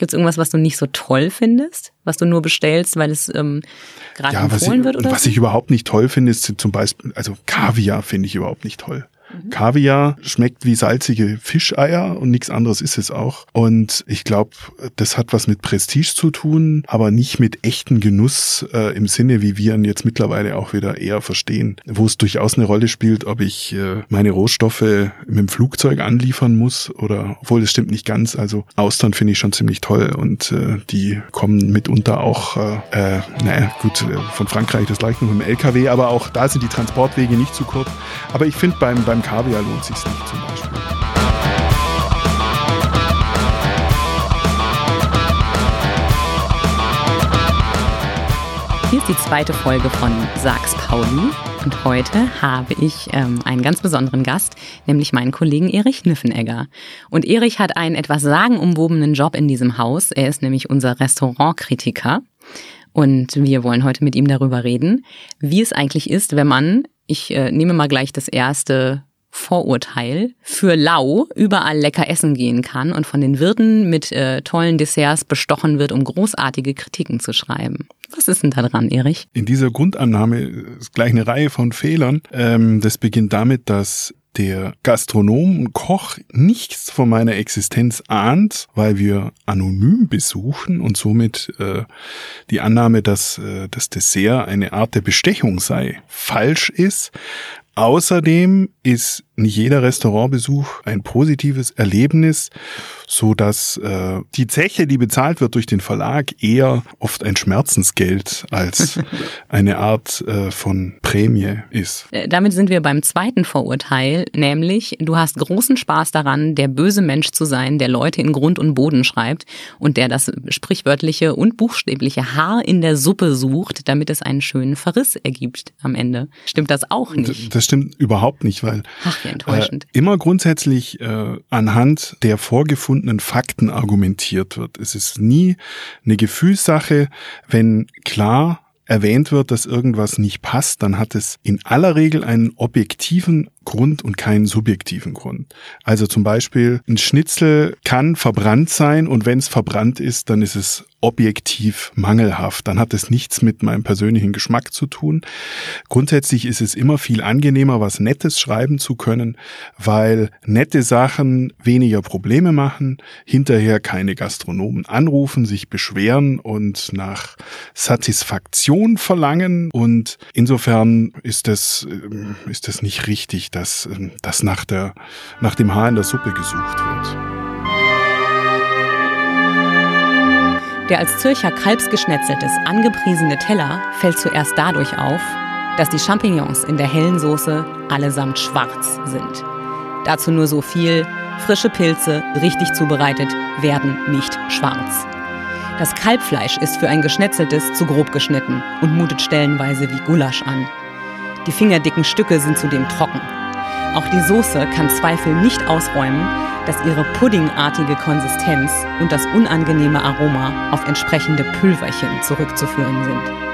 Gibt es irgendwas, was du nicht so toll findest? Was du nur bestellst, weil es ähm, gerade Ja, empfohlen ich, wird? Oder was so? ich überhaupt nicht toll finde, ist zum Beispiel, also Kaviar finde ich überhaupt nicht toll. Kaviar schmeckt wie salzige Fischeier und nichts anderes ist es auch. Und ich glaube, das hat was mit Prestige zu tun, aber nicht mit echten Genuss äh, im Sinne, wie wir ihn jetzt mittlerweile auch wieder eher verstehen. Wo es durchaus eine Rolle spielt, ob ich äh, meine Rohstoffe mit dem Flugzeug anliefern muss oder, obwohl das stimmt nicht ganz. Also Austern finde ich schon ziemlich toll und äh, die kommen mitunter auch, äh, äh, naja, gut, äh, von Frankreich das gleiche noch mit dem LKW, aber auch da sind die Transportwege nicht zu kurz. Aber ich finde, beim, beim Kaviar lohnt sich's nicht zum Beispiel. Hier ist die zweite Folge von Sags Pauli und heute habe ich ähm, einen ganz besonderen Gast, nämlich meinen Kollegen Erich Niffenegger. Und Erich hat einen etwas sagenumwobenen Job in diesem Haus. Er ist nämlich unser Restaurantkritiker und wir wollen heute mit ihm darüber reden, wie es eigentlich ist, wenn man, ich äh, nehme mal gleich das erste Vorurteil für lau überall lecker essen gehen kann und von den Wirten mit äh, tollen Desserts bestochen wird, um großartige Kritiken zu schreiben. Was ist denn da dran, Erich? In dieser Grundannahme ist gleich eine Reihe von Fehlern. Ähm, das beginnt damit, dass der Gastronom und Koch nichts von meiner Existenz ahnt, weil wir anonym besuchen und somit äh, die Annahme, dass äh, das Dessert eine Art der Bestechung sei, falsch ist. Außerdem ist nicht jeder Restaurantbesuch ein positives Erlebnis, so dass äh, die Zeche, die bezahlt wird durch den Verlag, eher oft ein Schmerzensgeld als eine Art äh, von Prämie ist. Äh, Damit sind wir beim zweiten Vorurteil, nämlich du hast großen Spaß daran, der böse Mensch zu sein, der Leute in Grund und Boden schreibt und der das sprichwörtliche und buchstäbliche Haar in der Suppe sucht, damit es einen schönen Verriss ergibt am Ende. Stimmt das auch nicht? Das stimmt überhaupt nicht, weil Ach, wie enttäuschend. Äh, immer grundsätzlich äh, anhand der vorgefundenen Fakten argumentiert wird. Es ist nie eine Gefühlssache, wenn klar erwähnt wird, dass irgendwas nicht passt, dann hat es in aller Regel einen objektiven Grund und keinen subjektiven Grund. Also zum Beispiel ein Schnitzel kann verbrannt sein und wenn es verbrannt ist, dann ist es objektiv mangelhaft. Dann hat es nichts mit meinem persönlichen Geschmack zu tun. Grundsätzlich ist es immer viel angenehmer, was Nettes schreiben zu können, weil nette Sachen weniger Probleme machen, hinterher keine Gastronomen anrufen, sich beschweren und nach Satisfaktion verlangen. Und insofern ist das, ähm, ist das nicht richtig, dass, ähm, dass nach, der, nach dem Haar in der Suppe gesucht wird. Der als Zürcher Kalbsgeschnetzeltes angepriesene Teller fällt zuerst dadurch auf, dass die Champignons in der hellen Soße allesamt schwarz sind. Dazu nur so viel, frische Pilze, richtig zubereitet, werden nicht schwarz. Das Kalbfleisch ist für ein geschnetzeltes zu grob geschnitten und mutet stellenweise wie Gulasch an. Die fingerdicken Stücke sind zudem trocken. Auch die Soße kann Zweifel nicht ausräumen, dass ihre puddingartige Konsistenz und das unangenehme Aroma auf entsprechende Pülverchen zurückzuführen sind.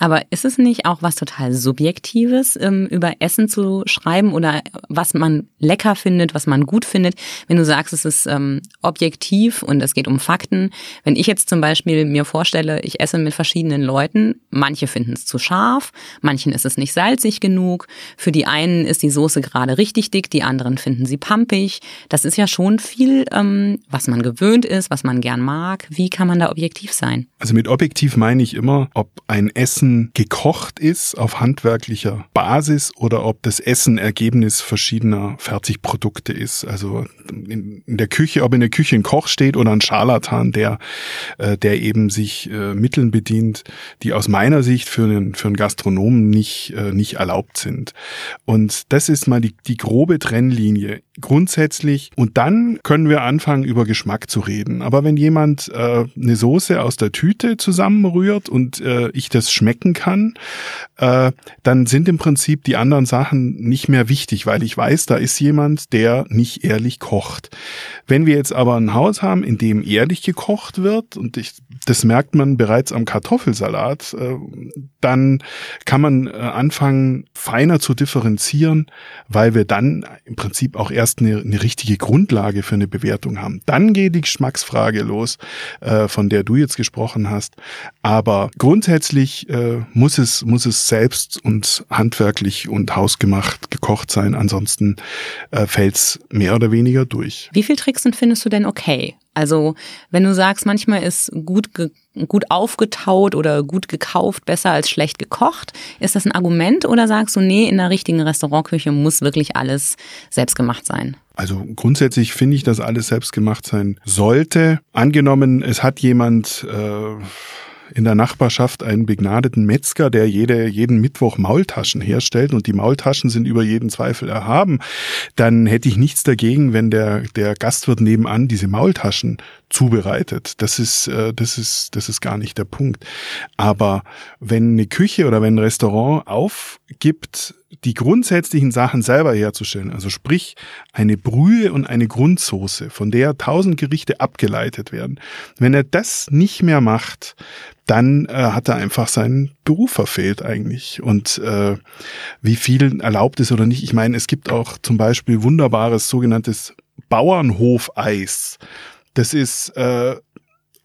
Aber ist es nicht auch was total Subjektives, ähm, über Essen zu schreiben oder was man lecker findet, was man gut findet? Wenn du sagst, es ist ähm, objektiv und es geht um Fakten. Wenn ich jetzt zum Beispiel mir vorstelle, ich esse mit verschiedenen Leuten, manche finden es zu scharf, manchen ist es nicht salzig genug. Für die einen ist die Soße gerade richtig dick, die anderen finden sie pampig. Das ist ja schon viel, ähm, was man gewöhnt ist, was man gern mag. Wie kann man da objektiv sein? Also mit objektiv meine ich immer, ob ein Essen gekocht ist auf handwerklicher Basis oder ob das Essen Ergebnis verschiedener Fertigprodukte ist. Also in, in der Küche, ob in der Küche ein Koch steht oder ein Scharlatan, der, äh, der eben sich äh, Mitteln bedient, die aus meiner Sicht für einen, für einen Gastronomen nicht, äh, nicht erlaubt sind. Und das ist mal die, die grobe Trennlinie grundsätzlich. Und dann können wir anfangen, über Geschmack zu reden. Aber wenn jemand äh, eine Soße aus der Tüte zusammenrührt und äh, ich das schmecken bewerten kann, äh, dann sind im Prinzip die anderen Sachen nicht mehr wichtig, weil ich weiß, da ist jemand, der nicht ehrlich kocht. Wenn wir jetzt aber ein Haus haben, in dem ehrlich gekocht wird, und ich, das merkt man bereits am Kartoffelsalat, äh, dann kann man äh, anfangen, feiner zu differenzieren, weil wir dann im Prinzip auch erst eine, eine richtige Grundlage für eine Bewertung haben. Dann geht die Geschmacksfrage los, äh, von der du jetzt gesprochen hast. Aber grundsätzlich äh, muss es muss es selbst und handwerklich und hausgemacht gekocht sein. Ansonsten äh, fällt's mehr oder weniger durch. Wie viel Tricksen findest du denn okay? Also wenn du sagst, manchmal ist gut, gut aufgetaut oder gut gekauft besser als schlecht gekocht, ist das ein Argument oder sagst du, nee, in der richtigen Restaurantküche muss wirklich alles selbst gemacht sein? Also grundsätzlich finde ich, dass alles selbst gemacht sein sollte. Angenommen, es hat jemand äh, in der Nachbarschaft einen begnadeten Metzger, der jede, jeden Mittwoch Maultaschen herstellt und die Maultaschen sind über jeden Zweifel erhaben, dann hätte ich nichts dagegen, wenn der, der Gastwirt nebenan diese Maultaschen zubereitet. Das ist, äh, das ist, das ist gar nicht der Punkt. Aber wenn eine Küche oder wenn ein Restaurant aufgibt, die grundsätzlichen Sachen selber herzustellen, also sprich eine Brühe und eine Grundsoße, von der tausend Gerichte abgeleitet werden. Wenn er das nicht mehr macht, dann äh, hat er einfach seinen Beruf verfehlt eigentlich. Und äh, wie viel erlaubt ist oder nicht. Ich meine, es gibt auch zum Beispiel wunderbares sogenanntes Bauernhofeis. Das ist äh,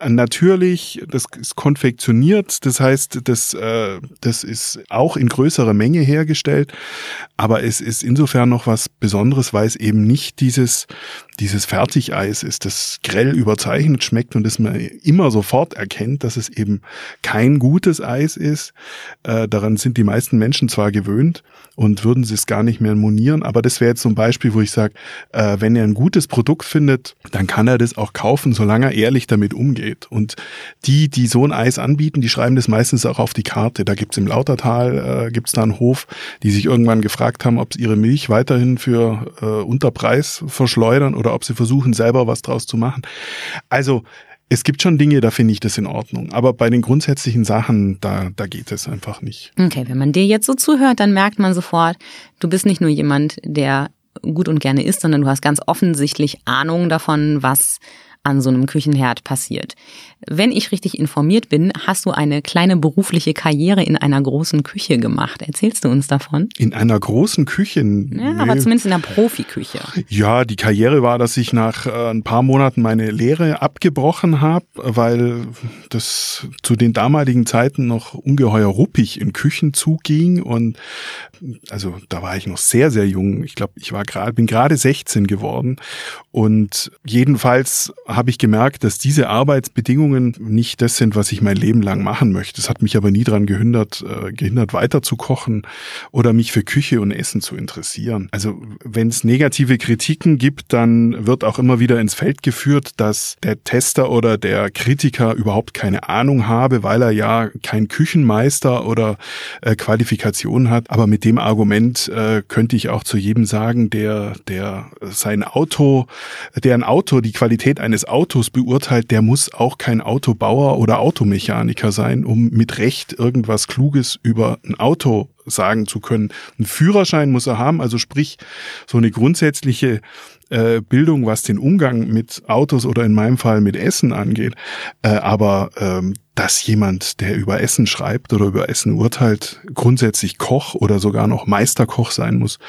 natürlich, das ist konfektioniert, das heißt, das, äh, das ist auch in größerer Menge hergestellt, aber es ist insofern noch was Besonderes, weil es eben nicht dieses, dieses Fertigeis ist, das grell überzeichnet schmeckt und das man immer sofort erkennt, dass es eben kein gutes Eis ist. Äh, daran sind die meisten Menschen zwar gewöhnt und würden sie es gar nicht mehr monieren, aber das wäre jetzt so ein Beispiel, wo ich sage, äh, wenn er ein gutes Produkt findet, dann kann er das auch kaufen, solange er ehrlich damit umgeht. Und die, die so ein Eis anbieten, die schreiben das meistens auch auf die Karte. Da gibt's im Lautertal, äh, gibt's da einen Hof, die sich irgendwann gefragt haben, ob sie ihre Milch weiterhin für äh, Unterpreis verschleudern oder ob sie versuchen, selber was draus zu machen. Also es gibt schon Dinge, da finde ich das in Ordnung. Aber bei den grundsätzlichen Sachen, da, da geht es einfach nicht. Okay, wenn man dir jetzt so zuhört, dann merkt man sofort, du bist nicht nur jemand, der gut und gerne isst, sondern du hast ganz offensichtlich Ahnung davon, was an so einem Küchenherd passiert. Wenn ich richtig informiert bin, hast du eine kleine berufliche Karriere in einer großen Küche gemacht. Erzählst du uns davon? In einer großen Küche? Ja, nee. aber zumindest in der Profiküche. Ja, die Karriere war, dass ich nach äh, ein paar Monaten meine Lehre abgebrochen habe, weil das zu den damaligen Zeiten noch ungeheuer ruppig in Küchen zuging und also da war ich noch sehr sehr jung. Ich glaube, ich war gerade bin gerade 16 geworden und jedenfalls habe ich gemerkt, dass diese Arbeitsbedingungen nicht das sind, was ich mein Leben lang machen möchte. Es hat mich aber nie daran gehindert, äh, gehindert weiter zu kochen oder mich für Küche und Essen zu interessieren. Also wenn es negative Kritiken gibt, dann wird auch immer wieder ins Feld geführt, dass der Tester oder der Kritiker überhaupt keine Ahnung habe, weil er ja kein Küchenmeister oder äh, Qualifikation hat. Aber mit dem Argument äh, könnte ich auch zu jedem sagen, der, der sein Auto, der ein Auto die Qualität eines Autos beurteilt, der muss auch kein Autobauer oder Automechaniker sein, um mit Recht irgendwas Kluges über ein Auto sagen zu können. Ein Führerschein muss er haben, also sprich so eine grundsätzliche äh, Bildung, was den Umgang mit Autos oder in meinem Fall mit Essen angeht. Äh, aber ähm, dass jemand, der über Essen schreibt oder über Essen urteilt, grundsätzlich Koch oder sogar noch Meisterkoch sein muss,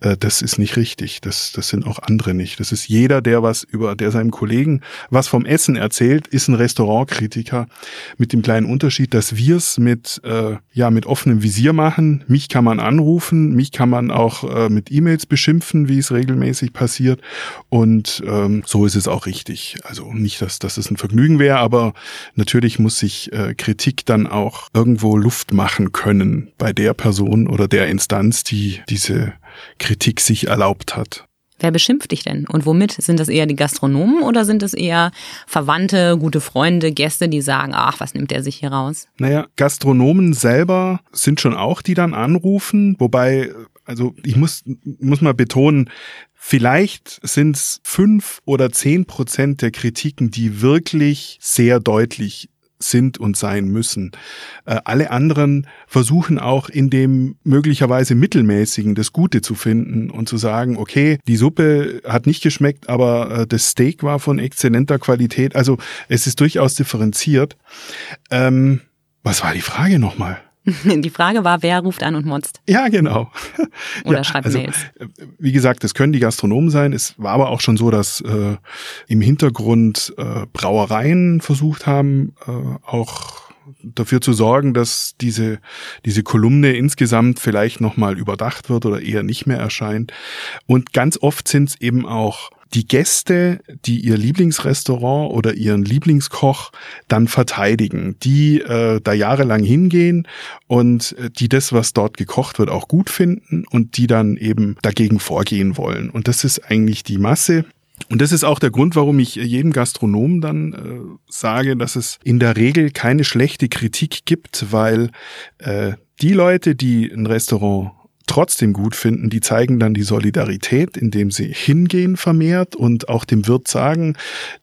äh, das ist nicht richtig. Das, das sind auch andere nicht. Das ist jeder, der was über, der seinem Kollegen was vom Essen erzählt, ist ein Restaurantkritiker mit dem kleinen Unterschied, dass wir es mit, äh, ja, mit offenem Visier machen. Mich kann man anrufen, mich kann man auch äh, mit E-Mails beschimpfen, wie es regelmäßig passiert. Und ähm, so ist es auch richtig. Also nicht, dass, dass es ein Vergnügen wäre, aber natürlich muss sich sich äh, Kritik dann auch irgendwo Luft machen können bei der Person oder der Instanz, die diese Kritik sich erlaubt hat. Wer beschimpft dich denn und womit? Sind das eher die Gastronomen oder sind es eher Verwandte, gute Freunde, Gäste, die sagen, ach, was nimmt der sich hier raus? Naja, Gastronomen selber sind schon auch, die dann anrufen, wobei, also ich muss, muss mal betonen, Vielleicht sind es fünf oder zehn Prozent der Kritiken, die wirklich sehr deutlich sind und sein müssen. Äh, alle anderen versuchen auch in dem möglicherweise mittelmäßigen das Gute zu finden und zu sagen, okay, die Suppe hat nicht geschmeckt, aber äh, das Steak war von exzellenter Qualität. Also es ist durchaus differenziert. Ähm, was war die Frage nochmal? Die Frage war, wer ruft an und motzt? Ja, genau. Oder ja, schreibt also, Mails. Äh, wie gesagt, das können die Gastronomen sein. Es war aber auch schon so, dass äh, im Hintergrund äh, Brauereien versucht haben, äh, auch dafür zu sorgen, dass diese, diese Kolumne insgesamt vielleicht nochmal überdacht wird oder eher nicht mehr erscheint. Und ganz oft sind es eben auch die Gäste, die ihr Lieblingsrestaurant oder ihren Lieblingskoch dann verteidigen, die äh, da jahrelang hingehen und äh, die das, was dort gekocht wird, auch gut finden und die dann eben dagegen vorgehen wollen. Und das ist eigentlich die Masse. Und das ist auch der Grund, warum ich jedem Gastronomen dann äh, sage, dass es in der Regel keine schlechte Kritik gibt, weil äh, die Leute, die ein Restaurant trotzdem gut finden, die zeigen dann die Solidarität, indem sie hingehen vermehrt und auch dem Wirt sagen,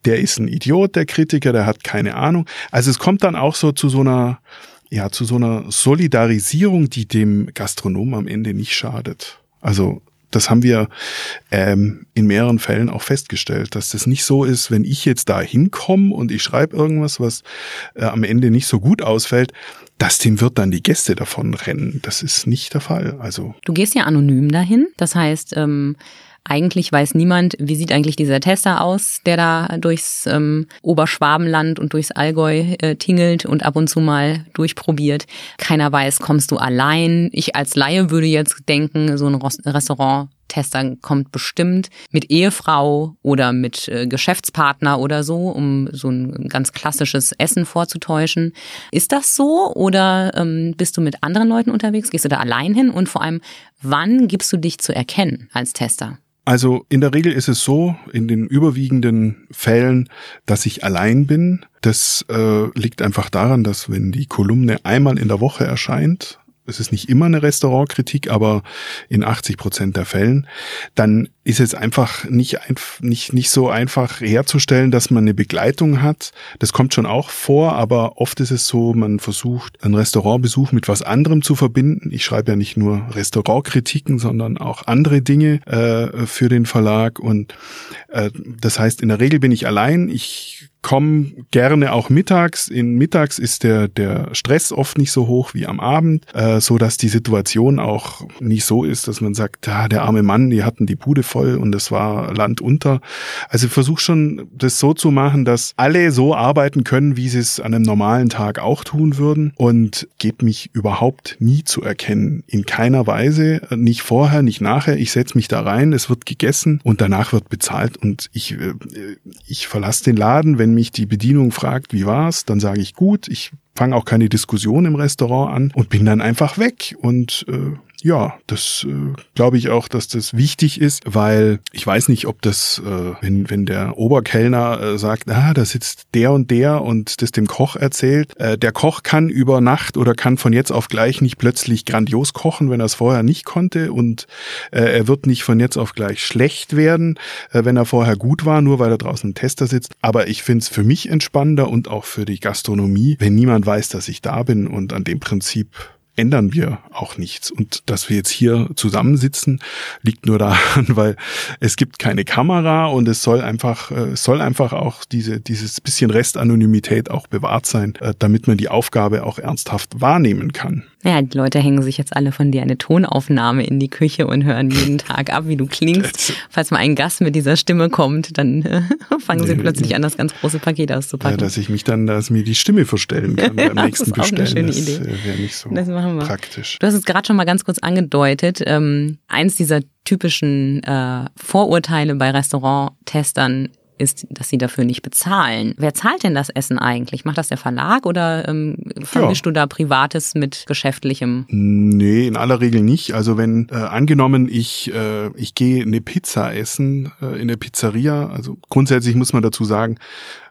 der ist ein Idiot, der Kritiker, der hat keine Ahnung. Also es kommt dann auch so zu so einer, ja, zu so einer Solidarisierung, die dem Gastronom am Ende nicht schadet. Also das haben wir ähm, in mehreren Fällen auch festgestellt, dass das nicht so ist, wenn ich jetzt da hinkomme und ich schreibe irgendwas, was äh, am Ende nicht so gut ausfällt, dass dem wird dann die Gäste davon rennen. Das ist nicht der Fall. Also du gehst ja anonym dahin. Das heißt, ähm, eigentlich weiß niemand, wie sieht eigentlich dieser Tester aus, der da durchs ähm, Oberschwabenland und durchs Allgäu äh, tingelt und ab und zu mal durchprobiert. Keiner weiß, kommst du allein. Ich als Laie würde jetzt denken, so ein Restaurant Tester kommt bestimmt mit Ehefrau oder mit äh, Geschäftspartner oder so, um so ein ganz klassisches Essen vorzutäuschen. Ist das so oder ähm, bist du mit anderen Leuten unterwegs? Gehst du da allein hin? Und vor allem, wann gibst du dich zu erkennen als Tester? Also in der Regel ist es so, in den überwiegenden Fällen, dass ich allein bin. Das äh, liegt einfach daran, dass wenn die Kolumne einmal in der Woche erscheint, es ist nicht immer eine Restaurantkritik, aber in 80 Prozent der Fällen, dann ist es einfach nicht, nicht, nicht so einfach herzustellen, dass man eine Begleitung hat. Das kommt schon auch vor, aber oft ist es so, man versucht, einen Restaurantbesuch mit was anderem zu verbinden. Ich schreibe ja nicht nur Restaurantkritiken, sondern auch andere Dinge äh, für den Verlag. Und äh, das heißt, in der Regel bin ich allein. Ich komme gerne auch mittags. In mittags ist der, der Stress oft nicht so hoch wie am Abend, äh, so dass die Situation auch nicht so ist, dass man sagt, ja, der arme Mann, die hatten die Bude voll und es war Land unter. Also ich versuche schon, das so zu machen, dass alle so arbeiten können, wie sie es an einem normalen Tag auch tun würden und gebe mich überhaupt nie zu erkennen. In keiner Weise, nicht vorher, nicht nachher. Ich setze mich da rein, es wird gegessen und danach wird bezahlt und ich, äh, ich verlasse den Laden, wenn mich die Bedienung fragt, wie war's, dann sage ich gut, ich fange auch keine Diskussion im Restaurant an und bin dann einfach weg und äh, ja, das äh, glaube ich auch, dass das wichtig ist, weil ich weiß nicht, ob das, äh, wenn, wenn der Oberkellner äh, sagt, ah, da sitzt der und der und das dem Koch erzählt, äh, der Koch kann über Nacht oder kann von jetzt auf gleich nicht plötzlich grandios kochen, wenn er es vorher nicht konnte und äh, er wird nicht von jetzt auf gleich schlecht werden, äh, wenn er vorher gut war, nur weil er draußen im Tester sitzt. Aber ich finde es für mich entspannender und auch für die Gastronomie, wenn niemand weiß, dass ich da bin und an dem Prinzip ändern wir auch nichts. Und dass wir jetzt hier zusammensitzen, liegt nur daran, weil es gibt keine Kamera und es soll einfach, äh, es soll einfach auch diese, dieses bisschen Restanonymität auch bewahrt sein, äh, damit man die Aufgabe auch ernsthaft wahrnehmen kann. Naja, die Leute hängen sich jetzt alle von dir eine Tonaufnahme in die Küche und hören jeden Tag ab, wie du klingst. Falls mal ein Gast mit dieser Stimme kommt, dann äh, fangen sie plötzlich an, das ganz große Paket auszupacken. Ja, dass ich mich dann, dass mir die Stimme verstellen kann beim nächsten das ist Bestellen. Auch eine schöne Idee. Das wäre nicht so das machen wir. praktisch. Du hast es gerade schon mal ganz kurz angedeutet. Ähm, eins dieser typischen äh, Vorurteile bei Restauranttestern ist, dass sie dafür nicht bezahlen. Wer zahlt denn das Essen eigentlich? Macht das der Verlag oder ähm, vermischst ja. du da Privates mit Geschäftlichem? Nee, in aller Regel nicht. Also wenn äh, angenommen, ich, äh, ich gehe eine Pizza essen äh, in der Pizzeria, also grundsätzlich muss man dazu sagen,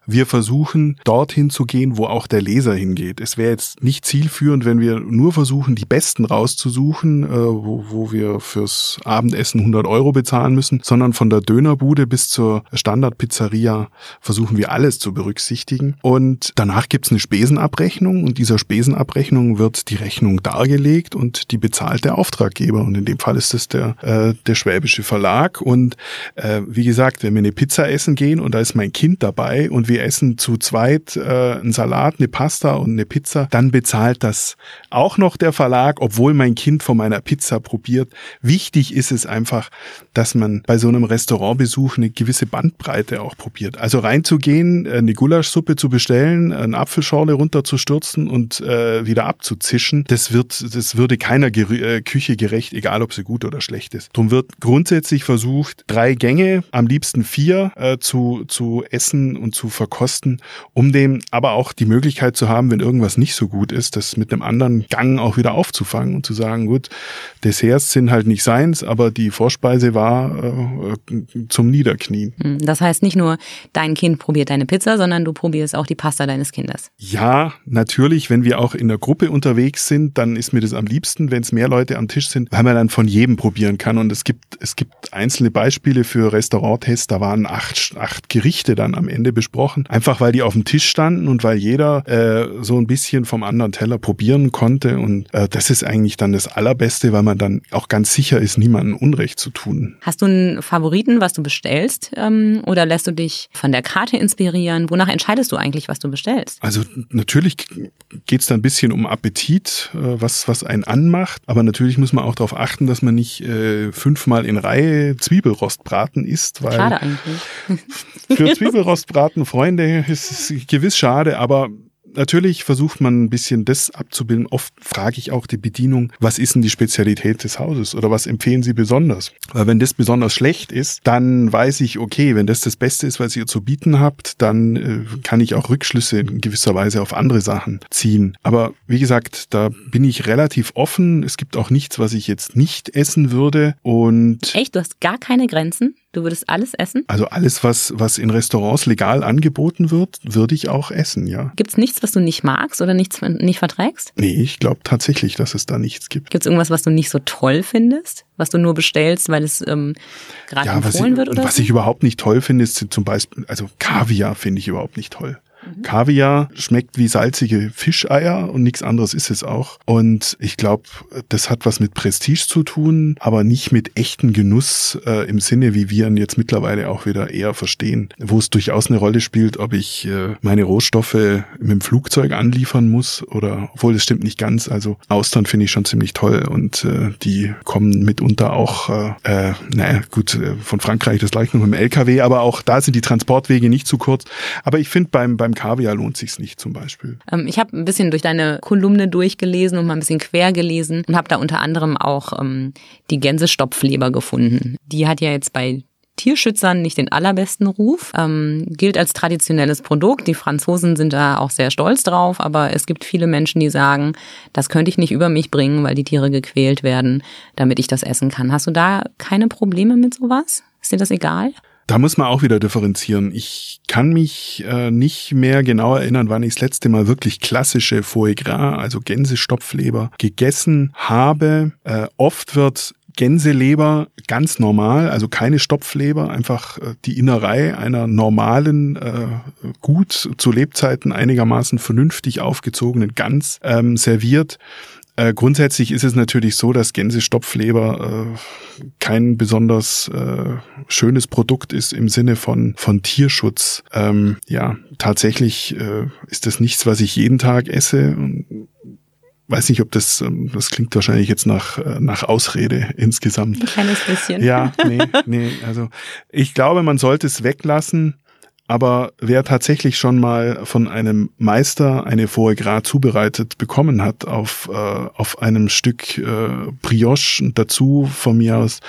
wir versuchen dorthin zu gehen, wo auch der Leser hingeht. Es wäre jetzt nicht zielführend, wenn wir nur versuchen, die Besten rauszusuchen, äh, wo, wo wir fürs Abendessen 100 Euro bezahlen müssen, sondern von der Dönerbude bis zur Standardpizzeria versuchen wir alles zu berücksichtigen. Und danach gibt's eine Spesenabrechnung und dieser Spesenabrechnung wird die Rechnung dargelegt und die bezahlt der Auftraggeber. Und in dem Fall ist es der, äh, der Schwäbische Verlag. Und äh, wie gesagt, wenn wir eine Pizza essen gehen und da ist mein Kind dabei und wir essen zu zweit äh, einen Salat, eine Pasta und eine Pizza, dann bezahlt das auch noch der Verlag, obwohl mein Kind von meiner Pizza probiert. Wichtig ist es einfach, dass man bei so einem Restaurantbesuch eine gewisse Bandbreite auch probiert. Also reinzugehen, eine Gulaschsuppe zu bestellen, eine Apfelschorle runterzustürzen und äh, wieder abzuzischen, das wird, das würde keiner Ger äh, Küche gerecht, egal ob sie gut oder schlecht ist. Drum wird grundsätzlich versucht, drei Gänge, am liebsten vier, äh, zu, zu essen und zu verkosten, um dem aber auch die Möglichkeit zu haben, wenn irgendwas nicht so gut ist, das mit einem anderen Gang auch wieder aufzufangen und zu sagen, gut, Desserts sind halt nicht seins, aber die Vorspeise war äh, zum Niederknien. Hm, das heißt nicht nur, dein Kind probiert deine Pizza, sondern du probierst auch die Pasta deines Kindes. Ja, natürlich, wenn wir auch in der Gruppe unterwegs sind, dann ist mir das am liebsten, wenn es mehr Leute am Tisch sind, weil man dann von jedem probieren kann. Und es gibt, es gibt einzelne Beispiele für Restauranttests, da waren acht, acht Gerichte dann am Ende besprochen. Einfach weil die auf dem Tisch standen und weil jeder äh, so ein bisschen vom anderen Teller probieren konnte. Und äh, das ist eigentlich dann das Allerbeste, weil man dann auch ganz sicher ist, niemandem Unrecht zu tun. Hast du einen Favoriten, was du bestellst? Ähm, oder lässt du dich von der Karte inspirieren? Wonach entscheidest du eigentlich, was du bestellst? Also natürlich geht es da ein bisschen um Appetit, äh, was, was einen anmacht. Aber natürlich muss man auch darauf achten, dass man nicht äh, fünfmal in Reihe Zwiebelrostbraten isst. Weil schade eigentlich. Für Zwiebelrostbraten, Freunde, ist es gewiss schade, aber natürlich versucht man ein bisschen das abzubilden. Oft frage ich auch die Bedienung, was ist denn die Spezialität des Hauses oder was empfehlen Sie besonders? Weil wenn das besonders schlecht ist, dann weiß ich, okay, wenn das das Beste ist, was ihr zu bieten habt, dann äh, kann ich auch Rückschlüsse in gewisser Weise auf andere Sachen ziehen. Aber wie gesagt, da bin ich relativ offen. Es gibt auch nichts, was ich jetzt nicht essen würde. Und Echt, du hast gar keine Grenzen? Du würdest alles essen? Also alles, was, was in Restaurants legal angeboten wird, würde ich auch essen, ja. Gibt es nichts, was du nicht magst oder nichts nicht verträgst? Nee, ich glaube tatsächlich, dass es da nichts gibt. Gibt es irgendwas, was du nicht so toll findest? Was du nur bestellst, weil es ähm, gerade ja, empfohlen ich, wird oder Was so? ich überhaupt nicht toll finde, ist zum Beispiel, also Kaviar finde ich überhaupt nicht toll. Mhm. Kaviar schmeckt wie salzige Fischeier und nichts anderes ist es auch. Und ich glaube, das hat was mit Prestige zu tun, aber nicht mit echten Genuss äh, im Sinne, wie wir ihn jetzt mittlerweile auch wieder eher verstehen, wo es durchaus eine Rolle spielt, ob ich äh, meine Rohstoffe mit dem Flugzeug anliefern muss oder, obwohl das stimmt nicht ganz. Also Austern finde ich schon ziemlich toll und äh, die kommen mitunter auch, äh, äh, naja, gut, äh, von Frankreich das gleich noch mit dem LKW, aber auch da sind die Transportwege nicht zu kurz. Aber ich finde beim, beim Kaviar lohnt sich's nicht zum Beispiel. Ähm, ich habe ein bisschen durch deine Kolumne durchgelesen und mal ein bisschen quer gelesen und habe da unter anderem auch ähm, die Gänsestopfleber gefunden. Die hat ja jetzt bei Tierschützern nicht den allerbesten Ruf, ähm, gilt als traditionelles Produkt. Die Franzosen sind da auch sehr stolz drauf, aber es gibt viele Menschen, die sagen, das könnte ich nicht über mich bringen, weil die Tiere gequält werden, damit ich das essen kann. Hast du da keine Probleme mit sowas? Ist dir das egal? Da muss man auch wieder differenzieren. Ich kann mich äh, nicht mehr genau erinnern, wann ich das letzte Mal wirklich klassische Foie Gras, also Gänsestopfleber, gegessen habe. Äh, oft wird Gänseleber ganz normal, also keine Stopfleber, einfach äh, die Innerei einer normalen, äh, gut zu Lebzeiten einigermaßen vernünftig aufgezogenen Gans ähm, serviert. Äh, grundsätzlich ist es natürlich so, dass Gänsestopfleber äh, kein besonders äh, schönes Produkt ist im Sinne von, von Tierschutz. Ähm, ja, tatsächlich äh, ist das nichts, was ich jeden Tag esse. Weiß nicht, ob das, ähm, das klingt wahrscheinlich jetzt nach, äh, nach Ausrede insgesamt. Ein kleines bisschen. Ja, nee, nee, also ich glaube, man sollte es weglassen. Aber wer tatsächlich schon mal von einem Meister eine Foie Gras zubereitet bekommen hat auf, äh, auf einem Stück äh, Brioche und dazu von mir aus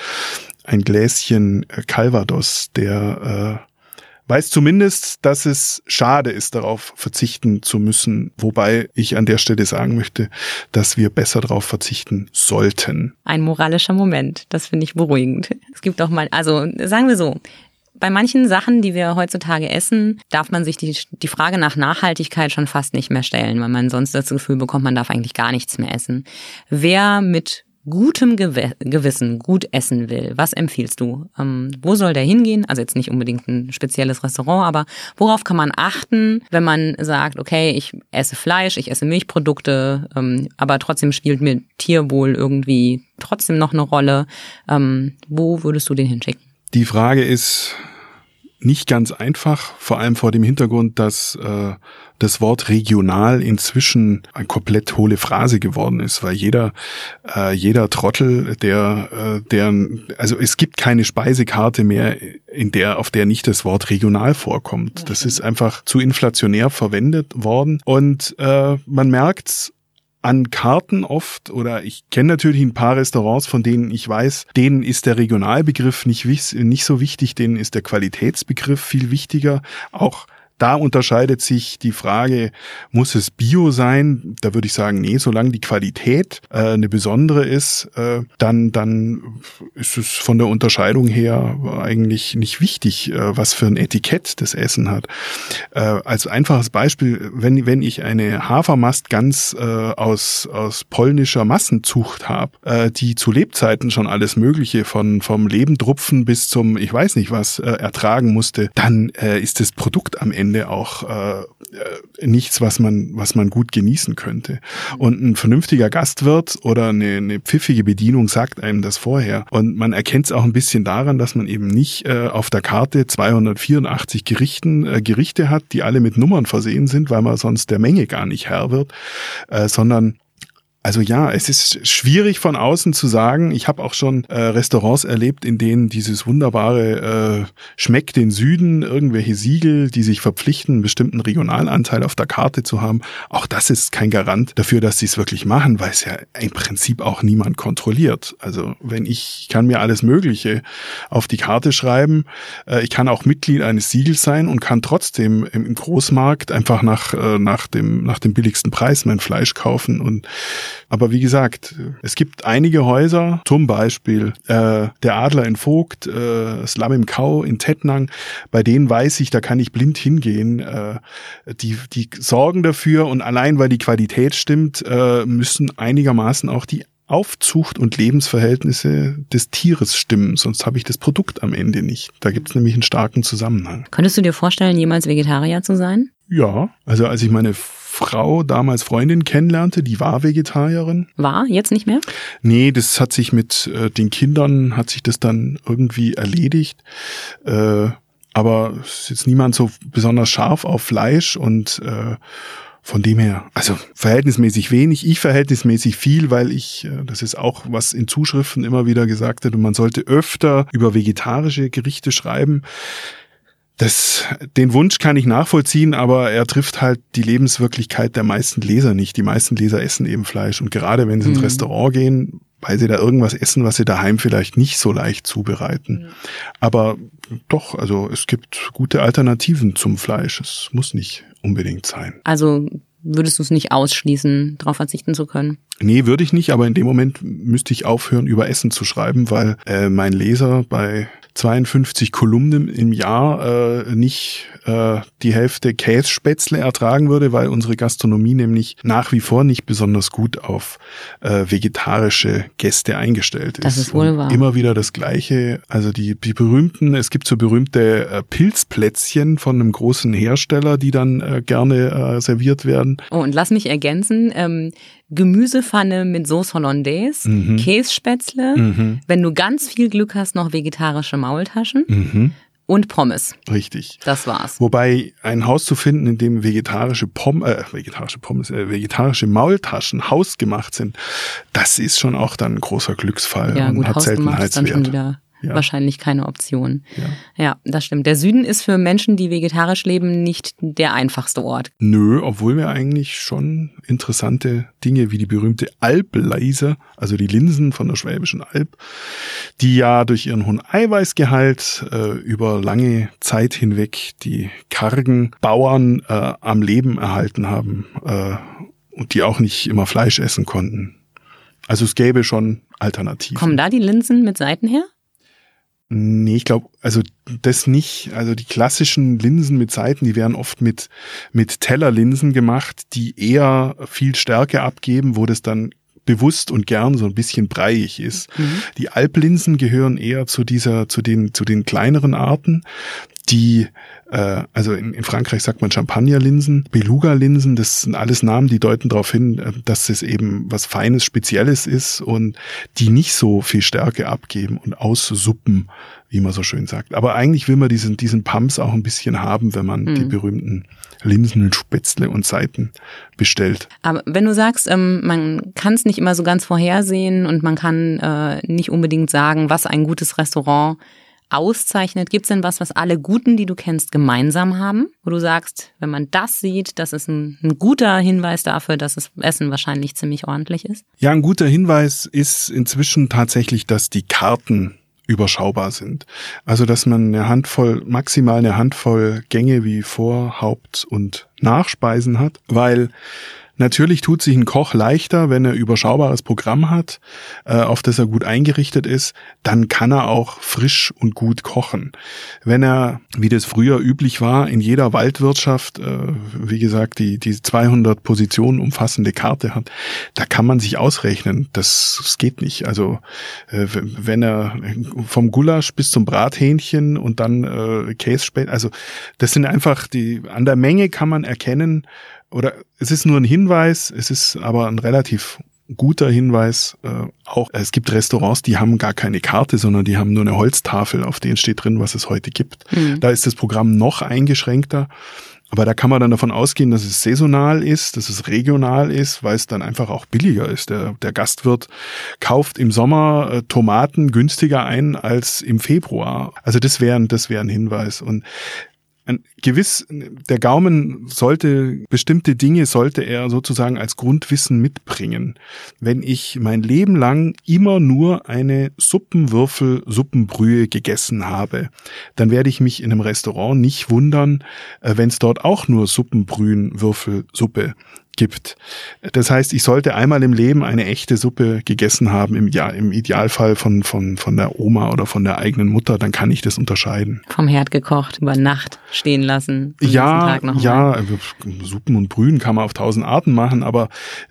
ein Gläschen Calvados, der äh, weiß zumindest, dass es schade ist, darauf verzichten zu müssen. Wobei ich an der Stelle sagen möchte, dass wir besser darauf verzichten sollten. Ein moralischer Moment. Das finde ich beruhigend. Es gibt auch mal, also sagen wir so, bei manchen Sachen, die wir heutzutage essen, darf man sich die, die Frage nach Nachhaltigkeit schon fast nicht mehr stellen, weil man sonst das Gefühl bekommt, man darf eigentlich gar nichts mehr essen. Wer mit gutem Gewissen gut essen will, was empfiehlst du? Ähm, wo soll der hingehen? Also jetzt nicht unbedingt ein spezielles Restaurant, aber worauf kann man achten, wenn man sagt, okay, ich esse Fleisch, ich esse Milchprodukte, ähm, aber trotzdem spielt mir Tierwohl irgendwie trotzdem noch eine Rolle. Ähm, wo würdest du den hinschicken? Die Frage ist, nicht ganz einfach, vor allem vor dem Hintergrund, dass äh, das Wort regional inzwischen eine komplett hohle Phrase geworden ist, weil jeder äh, jeder Trottel, der äh, der also es gibt keine Speisekarte mehr, in der auf der nicht das Wort regional vorkommt. Das ist einfach zu inflationär verwendet worden und äh, man merkt an Karten oft oder ich kenne natürlich ein paar Restaurants, von denen ich weiß, denen ist der Regionalbegriff nicht, nicht so wichtig, denen ist der Qualitätsbegriff viel wichtiger. Auch da unterscheidet sich die Frage, muss es Bio sein? Da würde ich sagen, nee, solange die Qualität äh, eine besondere ist, äh, dann, dann ist es von der Unterscheidung her eigentlich nicht wichtig, äh, was für ein Etikett das Essen hat. Äh, als einfaches Beispiel, wenn, wenn ich eine Hafermast ganz äh, aus, aus polnischer Massenzucht habe, äh, die zu Lebzeiten schon alles Mögliche von vom Lebendrupfen bis zum, ich weiß nicht was, äh, ertragen musste, dann äh, ist das Produkt am Ende Ende auch äh, äh, nichts, was man, was man gut genießen könnte. Und ein vernünftiger Gastwirt oder eine, eine pfiffige Bedienung sagt einem das vorher. Und man erkennt es auch ein bisschen daran, dass man eben nicht äh, auf der Karte 284 Gerichten, äh, Gerichte hat, die alle mit Nummern versehen sind, weil man sonst der Menge gar nicht Herr wird, äh, sondern also ja, es ist schwierig von außen zu sagen. Ich habe auch schon äh, Restaurants erlebt, in denen dieses wunderbare äh, Schmeckt den Süden, irgendwelche Siegel, die sich verpflichten, einen bestimmten Regionalanteil auf der Karte zu haben. Auch das ist kein Garant dafür, dass sie es wirklich machen, weil es ja im Prinzip auch niemand kontrolliert. Also wenn ich kann mir alles Mögliche auf die Karte schreiben, äh, ich kann auch Mitglied eines Siegels sein und kann trotzdem im Großmarkt einfach nach, äh, nach, dem, nach dem billigsten Preis mein Fleisch kaufen und aber wie gesagt, es gibt einige Häuser, zum Beispiel äh, der Adler in Vogt, äh, Slum im Kau in Tettnang, bei denen weiß ich, da kann ich blind hingehen. Äh, die, die sorgen dafür und allein weil die Qualität stimmt, äh, müssen einigermaßen auch die Aufzucht und Lebensverhältnisse des Tieres stimmen, sonst habe ich das Produkt am Ende nicht. Da gibt es nämlich einen starken Zusammenhang. Könntest du dir vorstellen, jemals Vegetarier zu sein? Ja, also als ich meine Frau, damals Freundin kennenlernte, die war Vegetarierin. War? Jetzt nicht mehr? Nee, das hat sich mit äh, den Kindern, hat sich das dann irgendwie erledigt. Äh, aber es ist jetzt niemand so besonders scharf auf Fleisch und äh, von dem her, also verhältnismäßig wenig, ich verhältnismäßig viel, weil ich, äh, das ist auch, was in Zuschriften immer wieder gesagt wird, und man sollte öfter über vegetarische Gerichte schreiben. Das, den Wunsch kann ich nachvollziehen, aber er trifft halt die Lebenswirklichkeit der meisten Leser nicht. Die meisten Leser essen eben Fleisch. Und gerade wenn sie ins mhm. Restaurant gehen, weil sie da irgendwas essen, was sie daheim vielleicht nicht so leicht zubereiten. Mhm. Aber doch, also es gibt gute Alternativen zum Fleisch. Es muss nicht unbedingt sein. Also würdest du es nicht ausschließen, darauf verzichten zu können? Nee, würde ich nicht, aber in dem Moment müsste ich aufhören, über Essen zu schreiben, weil äh, mein Leser bei 52 Kolumnen im Jahr äh, nicht äh, die Hälfte Kässpätzle ertragen würde, weil unsere Gastronomie nämlich nach wie vor nicht besonders gut auf äh, vegetarische Gäste eingestellt ist. Das ist wohl wahr. immer wieder das Gleiche. Also die, die berühmten, es gibt so berühmte äh, Pilzplätzchen von einem großen Hersteller, die dann äh, gerne äh, serviert werden. Oh, und lass mich ergänzen, ähm, Gemüsepfanne mit Sauce Hollandaise, mhm. Kässpätzle, mhm. wenn du ganz viel Glück hast, noch vegetarische Maultaschen. Mhm. Und Pommes. Richtig. Das war's. Wobei ein Haus zu finden, in dem vegetarische Pommes, äh, vegetarische Pommes, äh, vegetarische Maultaschen hausgemacht sind, das ist schon auch dann ein großer Glücksfall ja, und gut, hat Seltenheitswert. Ja. wahrscheinlich keine Option. Ja. ja, das stimmt. Der Süden ist für Menschen, die vegetarisch leben, nicht der einfachste Ort. Nö, obwohl wir eigentlich schon interessante Dinge wie die berühmte Alpleise, also die Linsen von der Schwäbischen Alb, die ja durch ihren hohen Eiweißgehalt äh, über lange Zeit hinweg die kargen Bauern äh, am Leben erhalten haben äh, und die auch nicht immer Fleisch essen konnten. Also es gäbe schon Alternativen. Kommen da die Linsen mit Seiten her? Nee, ich glaube, also das nicht. Also die klassischen Linsen mit Seiten, die werden oft mit, mit Tellerlinsen gemacht, die eher viel Stärke abgeben, wo das dann bewusst und gern so ein bisschen breiig ist. Mhm. Die Alplinsen gehören eher zu dieser, zu den, zu den kleineren Arten, die äh, also in, in Frankreich sagt man Champagnerlinsen, Beluga-Linsen, das sind alles Namen, die deuten darauf hin, äh, dass es eben was Feines, Spezielles ist und die nicht so viel Stärke abgeben und aussuppen, wie man so schön sagt. Aber eigentlich will man diesen, diesen Pumps auch ein bisschen haben, wenn man mhm. die berühmten Linsen, Spätzle und Seiten bestellt. Aber wenn du sagst, ähm, man kann es nicht immer so ganz vorhersehen und man kann äh, nicht unbedingt sagen, was ein gutes Restaurant auszeichnet, gibt es denn was, was alle Guten, die du kennst, gemeinsam haben? Wo du sagst, wenn man das sieht, das ist ein, ein, guter Hinweis dafür, dass das Essen wahrscheinlich ziemlich ordentlich ist? Ja, ein guter Hinweis ist inzwischen tatsächlich, dass die Karten überschaubar sind. Also dass man eine Handvoll, maximal eine Handvoll Gänge wie Vor-, Haupt- und Nachspeisen hat, weil Natürlich tut sich ein Koch leichter, wenn er überschaubares Programm hat, äh, auf das er gut eingerichtet ist, dann kann er auch frisch und gut kochen. Wenn er, wie das früher üblich war, in jeder Waldwirtschaft, äh, wie gesagt, die, die 200 Positionen umfassende Karte hat, da kann man sich ausrechnen, das, das geht nicht. Also äh, wenn er vom Gulasch bis zum Brathähnchen und dann äh, Käsespät, also das sind einfach die, an der Menge kann man erkennen, oder es ist nur ein Hinweis, es ist aber ein relativ guter Hinweis äh, auch. Es gibt Restaurants, die haben gar keine Karte, sondern die haben nur eine Holztafel, auf denen steht drin, was es heute gibt. Mhm. Da ist das Programm noch eingeschränkter. Aber da kann man dann davon ausgehen, dass es saisonal ist, dass es regional ist, weil es dann einfach auch billiger ist. Der, der Gastwirt kauft im Sommer äh, Tomaten günstiger ein als im Februar. Also das wäre das wäre ein Hinweis. Und ein gewiss, der Gaumen sollte, bestimmte Dinge sollte er sozusagen als Grundwissen mitbringen. Wenn ich mein Leben lang immer nur eine Suppenwürfel, Suppenbrühe gegessen habe, dann werde ich mich in einem Restaurant nicht wundern, äh, wenn es dort auch nur Suppenbrühen, Würfel, Suppe gibt. Das heißt, ich sollte einmal im Leben eine echte Suppe gegessen haben, im, ja, im Idealfall von, von, von der Oma oder von der eigenen Mutter, dann kann ich das unterscheiden. Vom Herd gekocht, über Nacht stehen lassen. Ja, ja, also Suppen und Brühen kann man auf tausend Arten machen, aber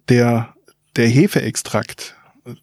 der, der Hefeextrakt,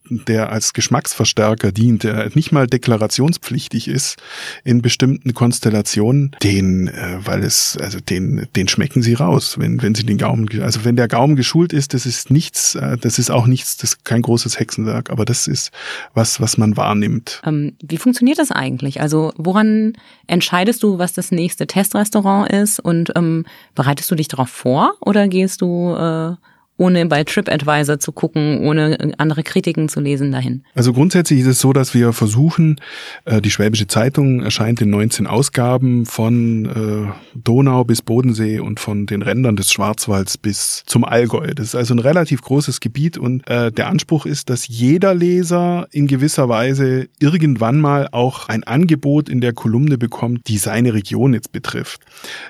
der als Geschmacksverstärker dient, der nicht mal deklarationspflichtig ist in bestimmten Konstellationen, den, äh, weil es, also den, den schmecken sie raus, wenn, wenn sie den Gaumen, also wenn der Gaumen geschult ist, das ist nichts, äh, das ist auch nichts, das ist kein großes Hexenwerk, aber das ist was, was man wahrnimmt. Ähm, wie funktioniert das eigentlich? Also woran entscheidest du, was das nächste Testrestaurant ist und ähm, bereitest du dich darauf vor oder gehst du äh ohne bei TripAdvisor zu gucken, ohne andere Kritiken zu lesen dahin? Also grundsätzlich ist es so, dass wir versuchen, äh, die Schwäbische Zeitung erscheint in 19 Ausgaben von äh, Donau bis Bodensee und von den Rändern des Schwarzwalds bis zum Allgäu. Das ist also ein relativ großes Gebiet und äh, der Anspruch ist, dass jeder Leser in gewisser Weise irgendwann mal auch ein Angebot in der Kolumne bekommt, die seine Region jetzt betrifft.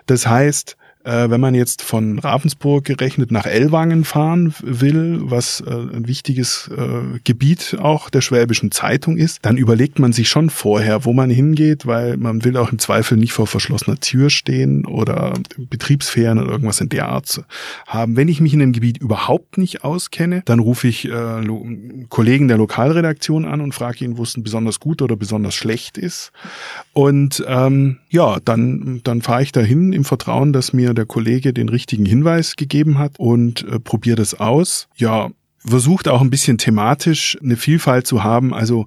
Das heißt, äh, wenn man jetzt von Ravensburg gerechnet nach Ellwangen fahren will, was äh, ein wichtiges äh, Gebiet auch der Schwäbischen Zeitung ist, dann überlegt man sich schon vorher, wo man hingeht, weil man will auch im Zweifel nicht vor verschlossener Tür stehen oder Betriebsferien oder irgendwas in der Art haben. Wenn ich mich in dem Gebiet überhaupt nicht auskenne, dann rufe ich äh, Kollegen der Lokalredaktion an und frage ihn, wo es besonders gut oder besonders schlecht ist. Und ähm, ja, dann, dann fahre ich dahin im Vertrauen, dass mir der Kollege den richtigen Hinweis gegeben hat und äh, probiere das aus. Ja, versucht auch ein bisschen thematisch eine Vielfalt zu haben. Also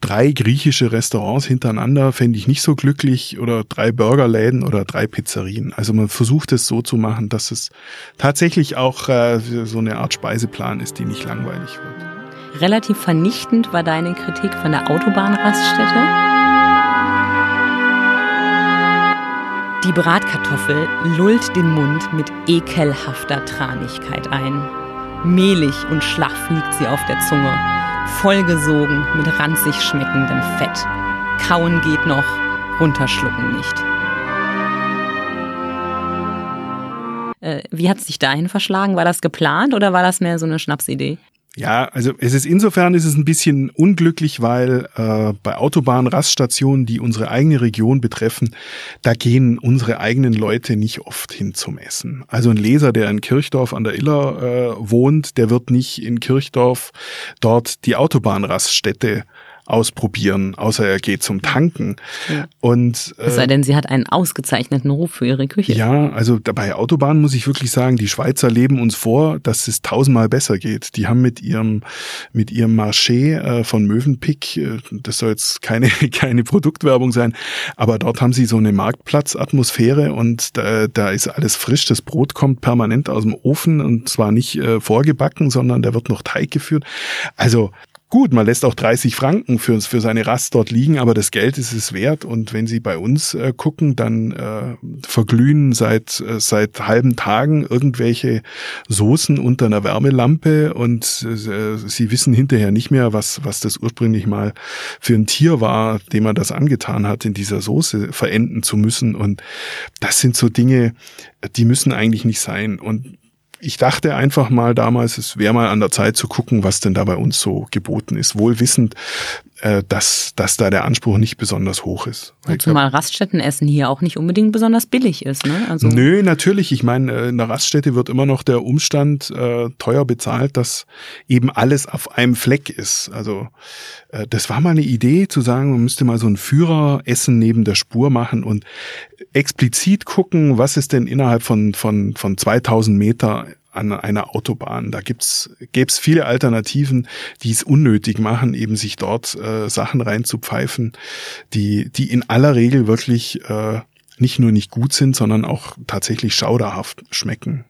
drei griechische Restaurants hintereinander fände ich nicht so glücklich oder drei Burgerläden oder drei Pizzerien. Also man versucht es so zu machen, dass es tatsächlich auch äh, so eine Art Speiseplan ist, die nicht langweilig wird. Relativ vernichtend war deine Kritik von der Autobahnraststätte. Die Bratkartoffel lullt den Mund mit ekelhafter Tranigkeit ein. Mehlig und schlaff liegt sie auf der Zunge, vollgesogen mit ranzig schmeckendem Fett. Kauen geht noch, runterschlucken nicht. Äh, wie hat es dich dahin verschlagen? War das geplant oder war das mehr so eine Schnapsidee? Ja, also es ist insofern ist es ein bisschen unglücklich, weil äh, bei Autobahnraststationen, die unsere eigene Region betreffen, da gehen unsere eigenen Leute nicht oft hin zum Essen. Also ein Leser, der in Kirchdorf an der Iller äh, wohnt, der wird nicht in Kirchdorf dort die Autobahnraststätte ausprobieren, außer er geht zum Tanken. Ja. Und Es sei denn, sie hat einen ausgezeichneten Ruf für ihre Küche. ja, also bei Autobahnen muss ich wirklich sagen, die Schweizer leben uns vor, dass es tausendmal besser geht. Die haben mit ihrem mit ihrem Marché äh, von Mövenpick, äh, das soll jetzt keine keine Produktwerbung sein, aber dort haben sie so eine Marktplatzatmosphäre und da, da ist alles frisch. Das Brot kommt permanent aus dem Ofen und zwar nicht äh, vorgebacken, sondern da wird noch Teig geführt. Also Gut, man lässt auch 30 Franken für, für seine Rast dort liegen, aber das Geld ist es wert. Und wenn Sie bei uns äh, gucken, dann äh, verglühen seit, äh, seit halben Tagen irgendwelche Soßen unter einer Wärmelampe und äh, Sie wissen hinterher nicht mehr, was, was das ursprünglich mal für ein Tier war, dem man das angetan hat, in dieser Soße verenden zu müssen. Und das sind so Dinge, die müssen eigentlich nicht sein. Und ich dachte einfach mal damals, es wäre mal an der Zeit zu gucken, was denn da bei uns so geboten ist. Wohl wissend, äh, dass, dass da der Anspruch nicht besonders hoch ist. Und zumal Raststättenessen hier auch nicht unbedingt besonders billig ist. Ne? Also Nö, natürlich. Ich meine, äh, in der Raststätte wird immer noch der Umstand äh, teuer bezahlt, dass eben alles auf einem Fleck ist. Also äh, das war mal eine Idee, zu sagen, man müsste mal so ein Führeressen neben der Spur machen und explizit gucken, was ist denn innerhalb von, von, von 2000 Meter an einer Autobahn. Da gibt's gäb's viele Alternativen, die es unnötig machen, eben sich dort äh, Sachen reinzupfeifen, die, die in aller Regel wirklich äh, nicht nur nicht gut sind, sondern auch tatsächlich schauderhaft schmecken.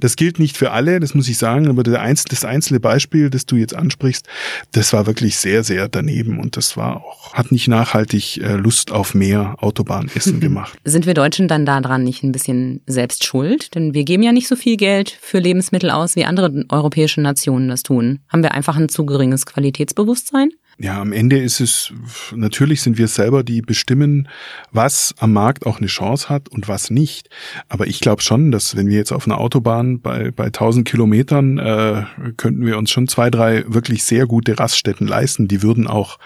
Das gilt nicht für alle, das muss ich sagen, aber das einzelne Beispiel, das du jetzt ansprichst, das war wirklich sehr, sehr daneben und das war auch, hat nicht nachhaltig äh, Lust auf mehr Autobahnessen gemacht. sind wir Deutschen dann daran nicht ein bisschen selbst schuld? Denn wir geben ja nicht so viel Geld für Lebensmittel aus, wie andere europäische Nationen das tun. Haben wir einfach ein zu geringes Qualitätsbewusstsein? Ja, am Ende ist es, natürlich sind wir selber, die bestimmen, was am Markt auch eine Chance hat und was nicht. Aber ich glaube schon, dass wenn wir jetzt auf einer Autobahn bei, bei 1000 Kilometern, äh, könnten wir uns schon zwei, drei wirklich sehr gute Raststätten leisten. Die würden auch,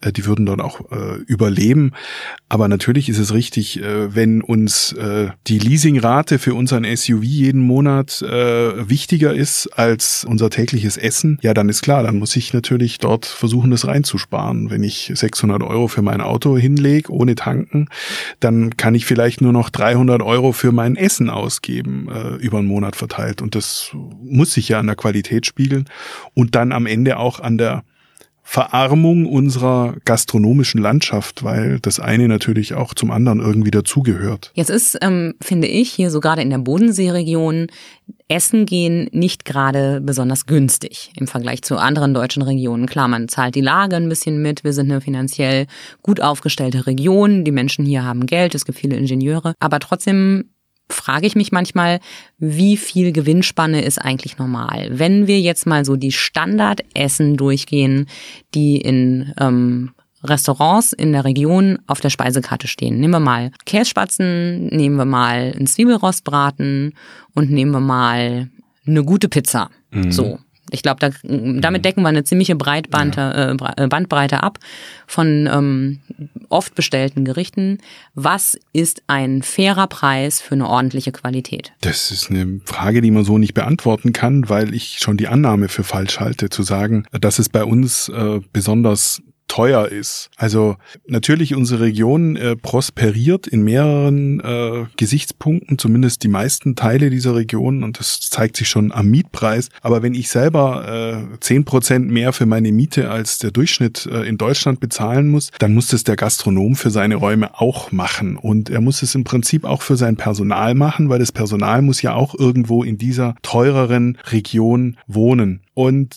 äh, die würden dort auch äh, überleben. Aber natürlich ist es richtig, äh, wenn uns äh, die Leasingrate für unseren SUV jeden Monat äh, wichtiger ist als unser tägliches Essen, ja, dann ist klar, dann muss ich natürlich dort versuchen, das reinzusparen. Wenn ich 600 Euro für mein Auto hinlege, ohne tanken, dann kann ich vielleicht nur noch 300 Euro für mein Essen ausgeben, äh, über einen Monat verteilt. Und das muss sich ja an der Qualität spiegeln und dann am Ende auch an der Verarmung unserer gastronomischen Landschaft, weil das eine natürlich auch zum anderen irgendwie dazugehört. Jetzt ist, ähm, finde ich, hier so gerade in der Bodenseeregion Essen gehen nicht gerade besonders günstig im Vergleich zu anderen deutschen Regionen. Klar, man zahlt die Lage ein bisschen mit. Wir sind eine finanziell gut aufgestellte Region. Die Menschen hier haben Geld. Es gibt viele Ingenieure. Aber trotzdem frage ich mich manchmal, wie viel Gewinnspanne ist eigentlich normal? Wenn wir jetzt mal so die Standardessen durchgehen, die in ähm, Restaurants in der Region auf der Speisekarte stehen. Nehmen wir mal Kässpatzen, nehmen wir mal einen Zwiebelrostbraten und nehmen wir mal eine gute Pizza. So. Ich glaube, da, damit decken wir eine ziemliche Breitbande, äh, Bre- äh, Bandbreite ab von ähm, oft bestellten Gerichten. Was ist ein fairer Preis für eine ordentliche Qualität? Das ist eine Frage, die man so nicht beantworten kann, weil ich schon die Annahme für falsch halte, zu sagen, dass es bei uns äh, besonders teuer ist. Also natürlich unsere Region äh, prosperiert in mehreren äh, Gesichtspunkten, zumindest die meisten Teile dieser Region und das zeigt sich schon am Mietpreis. Aber wenn ich selber äh, zehn Prozent mehr für meine Miete als der Durchschnitt äh, in Deutschland bezahlen muss, dann muss das der Gastronom für seine Räume auch machen und er muss es im Prinzip auch für sein Personal machen, weil das Personal muss ja auch irgendwo in dieser teureren Region wohnen. Und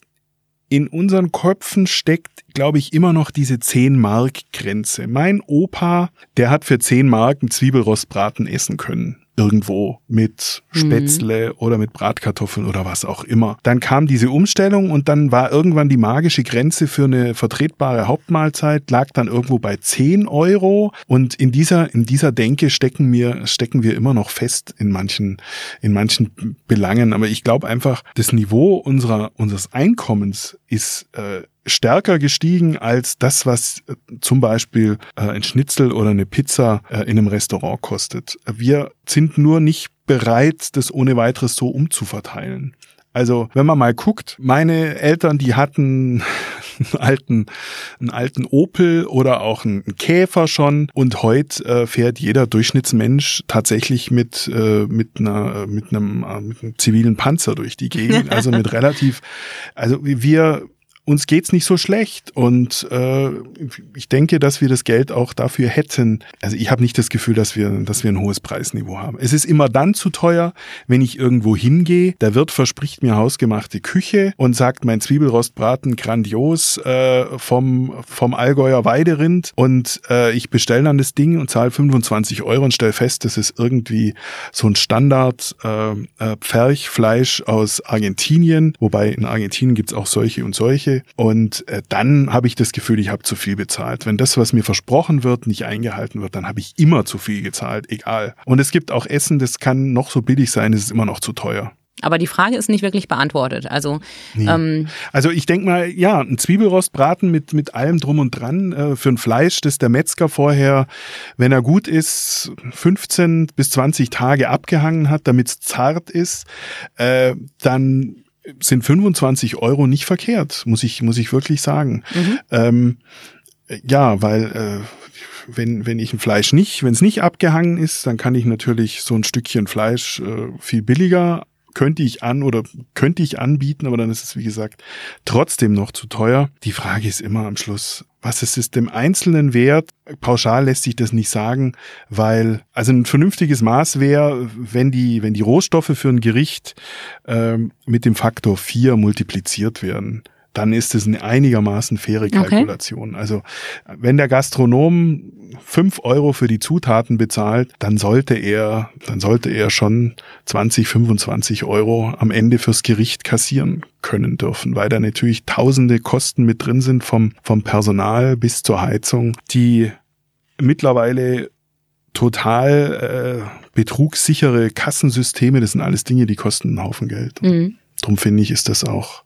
in unseren Köpfen steckt, glaube ich, immer noch diese 10-Mark-Grenze. Mein Opa, der hat für 10 Mark einen Zwiebelrostbraten essen können. Irgendwo mit Spätzle mhm. oder mit Bratkartoffeln oder was auch immer. Dann kam diese Umstellung und dann war irgendwann die magische Grenze für eine vertretbare Hauptmahlzeit, lag dann irgendwo bei 10 Euro. Und in dieser, in dieser Denke stecken wir, stecken wir immer noch fest in manchen, in manchen Belangen. Aber ich glaube einfach, das Niveau unserer, unseres Einkommens ist äh, stärker gestiegen als das, was äh, zum Beispiel äh, ein Schnitzel oder eine Pizza äh, in einem Restaurant kostet. Wir sind nur nicht bereit, das ohne weiteres so umzuverteilen. Also, wenn man mal guckt, meine Eltern, die hatten einen alten, einen alten Opel oder auch einen Käfer schon und heute äh, fährt jeder Durchschnittsmensch tatsächlich mit, äh, mit einer, mit einem, äh, mit einem zivilen Panzer durch die Gegend. Also mit relativ, also wir, uns geht's nicht so schlecht und äh, ich denke, dass wir das Geld auch dafür hätten. Also ich habe nicht das Gefühl, dass wir, dass wir ein hohes Preisniveau haben. Es ist immer dann zu teuer, wenn ich irgendwo hingehe. Der Wirt verspricht mir hausgemachte Küche und sagt, mein Zwiebelrostbraten grandios äh, vom vom Allgäuer Weiderind und äh, ich bestelle dann das Ding und zahle 25 Euro und stelle fest, das ist irgendwie so ein Standard äh, äh, Pferchfleisch aus Argentinien, wobei in Argentinien gibt's auch solche und solche und äh, dann habe ich das Gefühl, ich habe zu viel bezahlt. Wenn das, was mir versprochen wird, nicht eingehalten wird, dann habe ich immer zu viel gezahlt, egal. Und es gibt auch Essen, das kann noch so billig sein, es ist immer noch zu teuer. Aber die Frage ist nicht wirklich beantwortet. Also, nee. ähm, also ich denke mal, ja, ein Zwiebelrostbraten mit, mit allem drum und dran äh, für ein Fleisch, das der Metzger vorher, wenn er gut ist, 15 bis 20 Tage abgehangen hat, damit es zart ist, äh, dann sind 25 Euro nicht verkehrt, muss ich, muss ich wirklich sagen. Mhm. Ähm, ja, weil äh, wenn, wenn ich ein Fleisch nicht, wenn es nicht abgehangen ist, dann kann ich natürlich so ein Stückchen Fleisch äh, viel billiger könnte ich an oder könnte ich anbieten, aber dann ist es, wie gesagt, trotzdem noch zu teuer. Die Frage ist immer am Schluss, was ist es dem Einzelnen wert? Pauschal lässt sich das nicht sagen, weil also ein vernünftiges Maß wäre, wenn die, wenn die Rohstoffe für ein Gericht ähm, mit dem Faktor 4 multipliziert werden dann ist es eine einigermaßen faire Kalkulation. Okay. Also wenn der Gastronom fünf Euro für die Zutaten bezahlt, dann sollte er, dann sollte er schon 20, 25 Euro am Ende fürs Gericht kassieren können dürfen, weil da natürlich tausende Kosten mit drin sind vom, vom Personal bis zur Heizung, die mittlerweile total äh, betrugssichere Kassensysteme, das sind alles Dinge, die kosten einen Haufen Geld. Mhm. Drum finde ich, ist das auch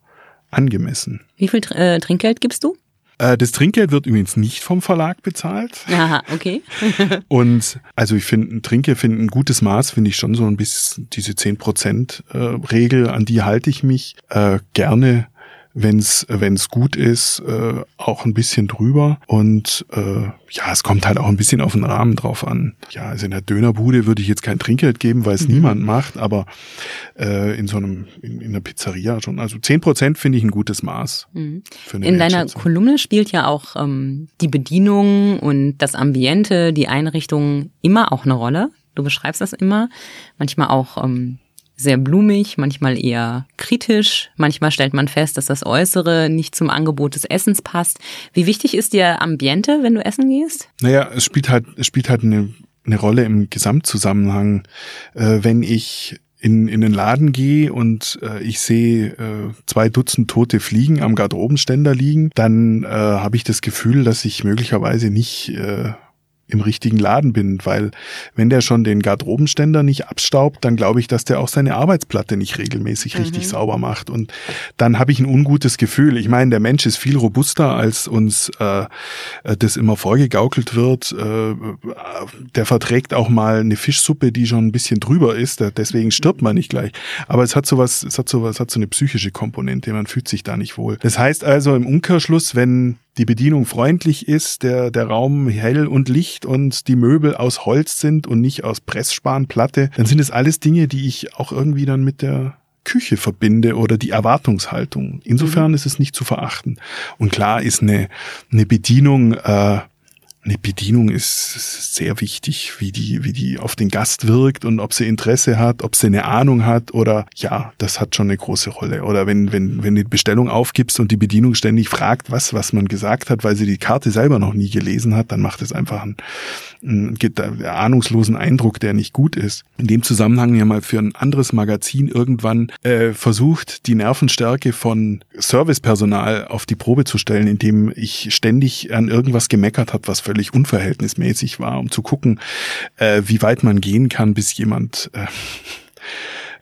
angemessen. Wie viel äh, Trinkgeld gibst du? Äh, das Trinkgeld wird übrigens nicht vom Verlag bezahlt. Aha, okay. und also ich finde, ein Trinkgeld finde ein gutes Maß, finde ich schon so ein bisschen diese 10% äh, Regel, an die halte ich mich äh, gerne wenn es gut ist, äh, auch ein bisschen drüber. Und äh, ja, es kommt halt auch ein bisschen auf den Rahmen drauf an. Ja, also in der Dönerbude würde ich jetzt kein Trinkgeld geben, weil es mhm. niemand macht, aber äh, in so einem, in, in einer Pizzeria schon. Also zehn Prozent finde ich ein gutes Maß. Mhm. in deiner Kolumne spielt ja auch ähm, die Bedienung und das Ambiente, die Einrichtung immer auch eine Rolle. Du beschreibst das immer. Manchmal auch ähm, sehr blumig, manchmal eher kritisch. Manchmal stellt man fest, dass das Äußere nicht zum Angebot des Essens passt. Wie wichtig ist dir Ambiente, wenn du essen gehst? Naja, es spielt halt, es spielt halt eine, eine Rolle im Gesamtzusammenhang. Äh, wenn ich in, in den Laden gehe und äh, ich sehe äh, zwei Dutzend tote Fliegen am Garderobenständer liegen, dann äh, habe ich das Gefühl, dass ich möglicherweise nicht äh, im richtigen Laden bin, weil wenn der schon den Garderobenständer nicht abstaubt, dann glaube ich, dass der auch seine Arbeitsplatte nicht regelmäßig mhm. richtig sauber macht und dann habe ich ein ungutes Gefühl. Ich meine, der Mensch ist viel robuster, als uns äh, das immer vorgegaukelt wird. Äh, der verträgt auch mal eine Fischsuppe, die schon ein bisschen drüber ist, deswegen stirbt man nicht gleich. Aber es hat sowas, es hat sowas, es hat so eine psychische Komponente, man fühlt sich da nicht wohl. Das heißt also im Umkehrschluss, wenn die Bedienung freundlich ist, der, der Raum hell und licht und die Möbel aus Holz sind und nicht aus Pressspanplatte, dann sind es alles Dinge, die ich auch irgendwie dann mit der Küche verbinde oder die Erwartungshaltung. Insofern mhm. ist es nicht zu verachten. Und klar ist eine, eine Bedienung, äh, eine Bedienung ist sehr wichtig, wie die, wie die auf den Gast wirkt und ob sie Interesse hat, ob sie eine Ahnung hat oder ja, das hat schon eine große Rolle. Oder wenn, wenn, wenn du die Bestellung aufgibst und die Bedienung ständig fragt, was, was man gesagt hat, weil sie die Karte selber noch nie gelesen hat, dann macht es einfach einen, einen, einen ahnungslosen Eindruck, der nicht gut ist. In dem Zusammenhang ja mal für ein anderes Magazin irgendwann äh, versucht, die Nervenstärke von Servicepersonal auf die Probe zu stellen, indem ich ständig an irgendwas gemeckert habe, was völlig unverhältnismäßig war, um zu gucken, äh, wie weit man gehen kann, bis jemand äh,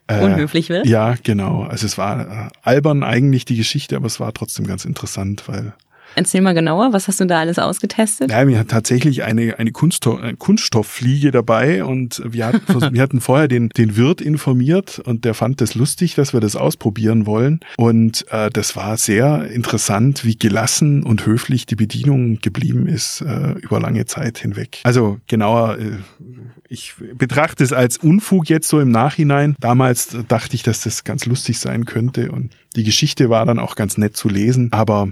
äh, unhöflich wird. Ja, genau. Also es war äh, albern eigentlich die Geschichte, aber es war trotzdem ganz interessant, weil Erzähl mal genauer, was hast du da alles ausgetestet? Ja, wir hatten tatsächlich eine, eine Kunststoff, eine Kunststofffliege dabei und wir hatten, wir hatten vorher den, den Wirt informiert und der fand das lustig, dass wir das ausprobieren wollen. Und äh, das war sehr interessant, wie gelassen und höflich die Bedienung geblieben ist äh, über lange Zeit hinweg. Also genauer, äh, ich betrachte es als Unfug jetzt so im Nachhinein. Damals dachte ich, dass das ganz lustig sein könnte und die Geschichte war dann auch ganz nett zu lesen, aber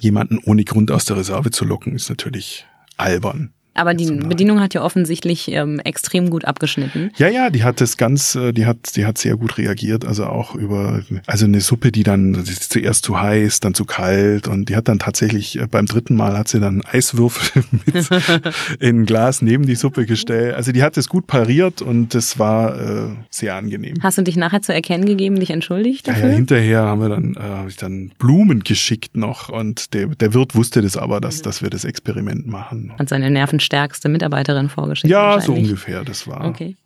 jemanden ohne Grund aus der Reserve zu locken, ist natürlich albern. Aber die Bedienung hat ja offensichtlich ähm, extrem gut abgeschnitten. Ja, ja, die hat das ganz, äh, die hat, die hat sehr gut reagiert. Also auch über, also eine Suppe, die dann die zuerst zu heiß, dann zu kalt und die hat dann tatsächlich äh, beim dritten Mal hat sie dann Eiswürfel mit in ein Glas neben die Suppe gestellt. Also die hat es gut pariert und das war äh, sehr angenehm. Hast du dich nachher zu erkennen gegeben, dich entschuldigt dafür? Ja, ja hinterher haben wir dann, äh, hab ich dann Blumen geschickt noch und der, der Wirt wusste das aber, dass, dass wir das Experiment machen. Und seine Nerven stärkste Mitarbeiterin vorgestellt. Ja, so ungefähr, das war. Okay.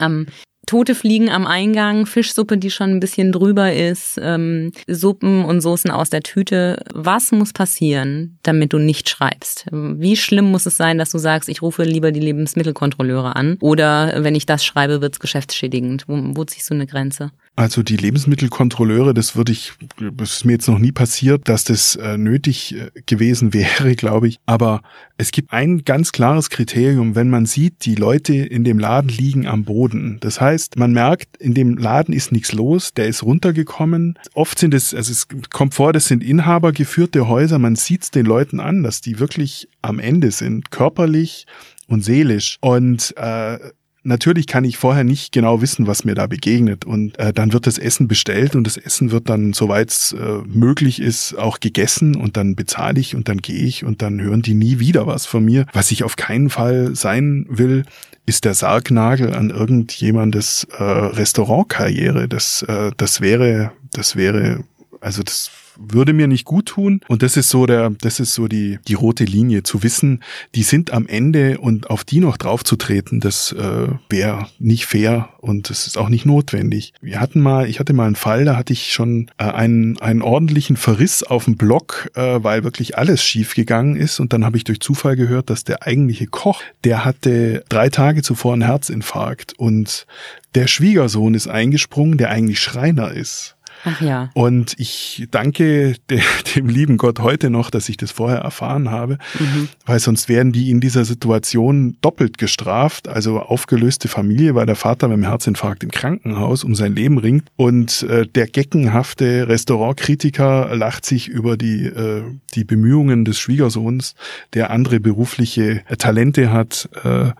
Ähm, tote Fliegen am Eingang, Fischsuppe, die schon ein bisschen drüber ist, ähm, Suppen und Soßen aus der Tüte. Was muss passieren, damit du nicht schreibst? Wie schlimm muss es sein, dass du sagst, ich rufe lieber die Lebensmittelkontrolleure an? Oder wenn ich das schreibe, wird es geschäftsschädigend? Wo, wo ziehst du eine Grenze? Also die Lebensmittelkontrolleure, das würde ich, das ist mir jetzt noch nie passiert, dass das äh, nötig äh, gewesen wäre, glaube ich. Aber es gibt ein ganz klares Kriterium, wenn man sieht, die Leute in dem Laden liegen am Boden. Das heißt, man merkt, in dem Laden ist nichts los, der ist runtergekommen. Oft sind es, also es kommt vor, das sind inhabergeführte Häuser. Man sieht es den Leuten an, dass die wirklich am Ende sind, körperlich und seelisch. Und äh, Natürlich kann ich vorher nicht genau wissen, was mir da begegnet. Und äh, dann wird das Essen bestellt und das Essen wird dann, soweit es äh, möglich ist, auch gegessen und dann bezahle ich und dann gehe ich und dann hören die nie wieder was von mir. Was ich auf keinen Fall sein will, ist der Sargnagel an irgendjemandes äh, Restaurantkarriere. Das, äh, das wäre, das wäre, also das würde mir nicht gut tun. Und das ist so der, das ist so die, die rote Linie, zu wissen, die sind am Ende und auf die noch draufzutreten, das äh, wäre nicht fair und das ist auch nicht notwendig. Wir hatten mal, ich hatte mal einen Fall, da hatte ich schon äh, einen, einen ordentlichen Verriss auf dem Block, äh, weil wirklich alles schief gegangen ist. Und dann habe ich durch Zufall gehört, dass der eigentliche Koch, der hatte drei Tage zuvor einen Herzinfarkt und der Schwiegersohn ist eingesprungen, der eigentlich Schreiner ist. Ach ja. Und ich danke de, dem lieben Gott heute noch, dass ich das vorher erfahren habe, mhm. weil sonst werden die in dieser Situation doppelt gestraft. Also aufgelöste Familie, weil der Vater beim Herzinfarkt im Krankenhaus um sein Leben ringt und äh, der geckenhafte Restaurantkritiker lacht sich über die, äh, die Bemühungen des Schwiegersohns, der andere berufliche Talente hat, äh,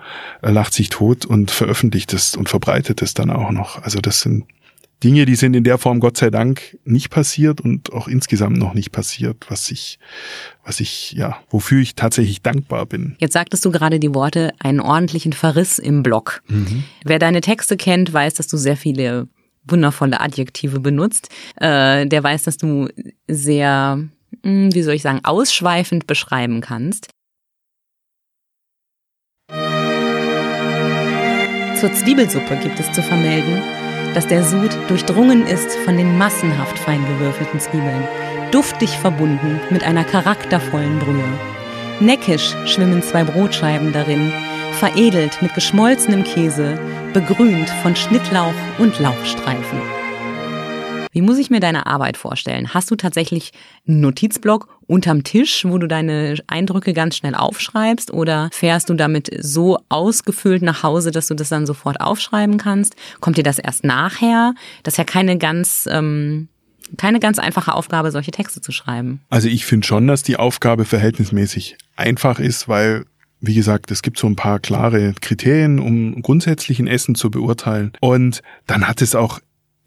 lacht sich tot und veröffentlicht es und verbreitet es dann auch noch. Also das sind Dinge, die sind in der Form Gott sei Dank nicht passiert und auch insgesamt noch nicht passiert, was ich, was ich, ja, wofür ich tatsächlich dankbar bin. Jetzt sagtest du gerade die Worte, einen ordentlichen Verriss im Blog. Mhm. Wer deine Texte kennt, weiß, dass du sehr viele wundervolle Adjektive benutzt. Äh, der weiß, dass du sehr, hm, wie soll ich sagen, ausschweifend beschreiben kannst. Zur Zwiebelsuppe gibt es zu vermelden, dass der Sud durchdrungen ist von den massenhaft fein gewürfelten Zwiebeln, duftig verbunden mit einer charaktervollen Brühe. Neckisch schwimmen zwei Brotscheiben darin, veredelt mit geschmolzenem Käse, begrünt von Schnittlauch und Lauchstreifen. Wie muss ich mir deine Arbeit vorstellen? Hast du tatsächlich einen Notizblock unterm Tisch, wo du deine Eindrücke ganz schnell aufschreibst? Oder fährst du damit so ausgefüllt nach Hause, dass du das dann sofort aufschreiben kannst? Kommt dir das erst nachher? Das ist ja keine ganz ähm, keine ganz einfache Aufgabe, solche Texte zu schreiben. Also ich finde schon, dass die Aufgabe verhältnismäßig einfach ist, weil wie gesagt, es gibt so ein paar klare Kriterien, um grundsätzlich ein Essen zu beurteilen. Und dann hat es auch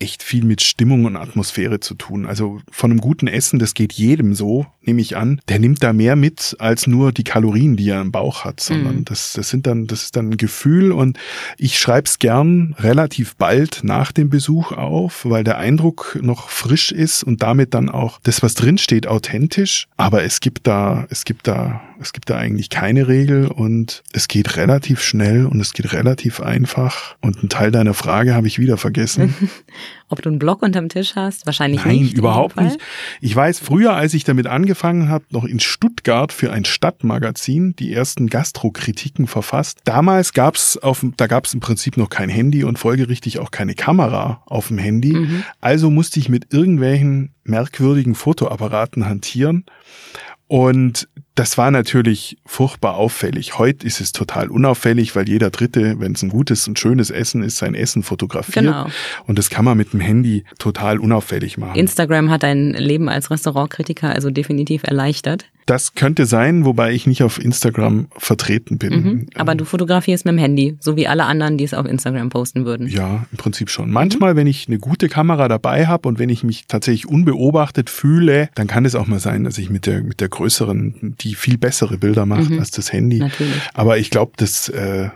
echt viel mit Stimmung und Atmosphäre zu tun. Also von einem guten Essen, das geht jedem so, nehme ich an. Der nimmt da mehr mit als nur die Kalorien, die er im Bauch hat, sondern mhm. das, das sind dann, das ist dann ein Gefühl und ich schreibe es gern relativ bald nach dem Besuch auf, weil der Eindruck noch frisch ist und damit dann auch das, was drinsteht, authentisch. Aber es gibt da, es gibt da, es gibt da eigentlich keine Regel und es geht relativ schnell und es geht relativ einfach. Und ein Teil deiner Frage habe ich wieder vergessen. Ob du einen Block unterm Tisch hast? Wahrscheinlich Nein, nicht. Nein, überhaupt nicht. Ich weiß, früher, als ich damit angefangen habe, noch in Stuttgart für ein Stadtmagazin die ersten Gastrokritiken verfasst. Damals gab's auf, da gab's im Prinzip noch kein Handy und folgerichtig auch keine Kamera auf dem Handy. Mhm. Also musste ich mit irgendwelchen merkwürdigen Fotoapparaten hantieren. Und das war natürlich furchtbar auffällig. Heute ist es total unauffällig, weil jeder Dritte, wenn es ein gutes und schönes Essen ist, sein Essen fotografiert. Genau. Und das kann man mit dem Handy total unauffällig machen. Instagram hat dein Leben als Restaurantkritiker also definitiv erleichtert. Das könnte sein, wobei ich nicht auf Instagram vertreten bin. Mhm, aber du fotografierst mit dem Handy, so wie alle anderen, die es auf Instagram posten würden. Ja, im Prinzip schon. Manchmal, mhm. wenn ich eine gute Kamera dabei habe und wenn ich mich tatsächlich unbeobachtet fühle, dann kann es auch mal sein, dass ich mit der mit der größeren, die viel bessere Bilder macht mhm. als das Handy. Natürlich. Aber ich glaube, das äh,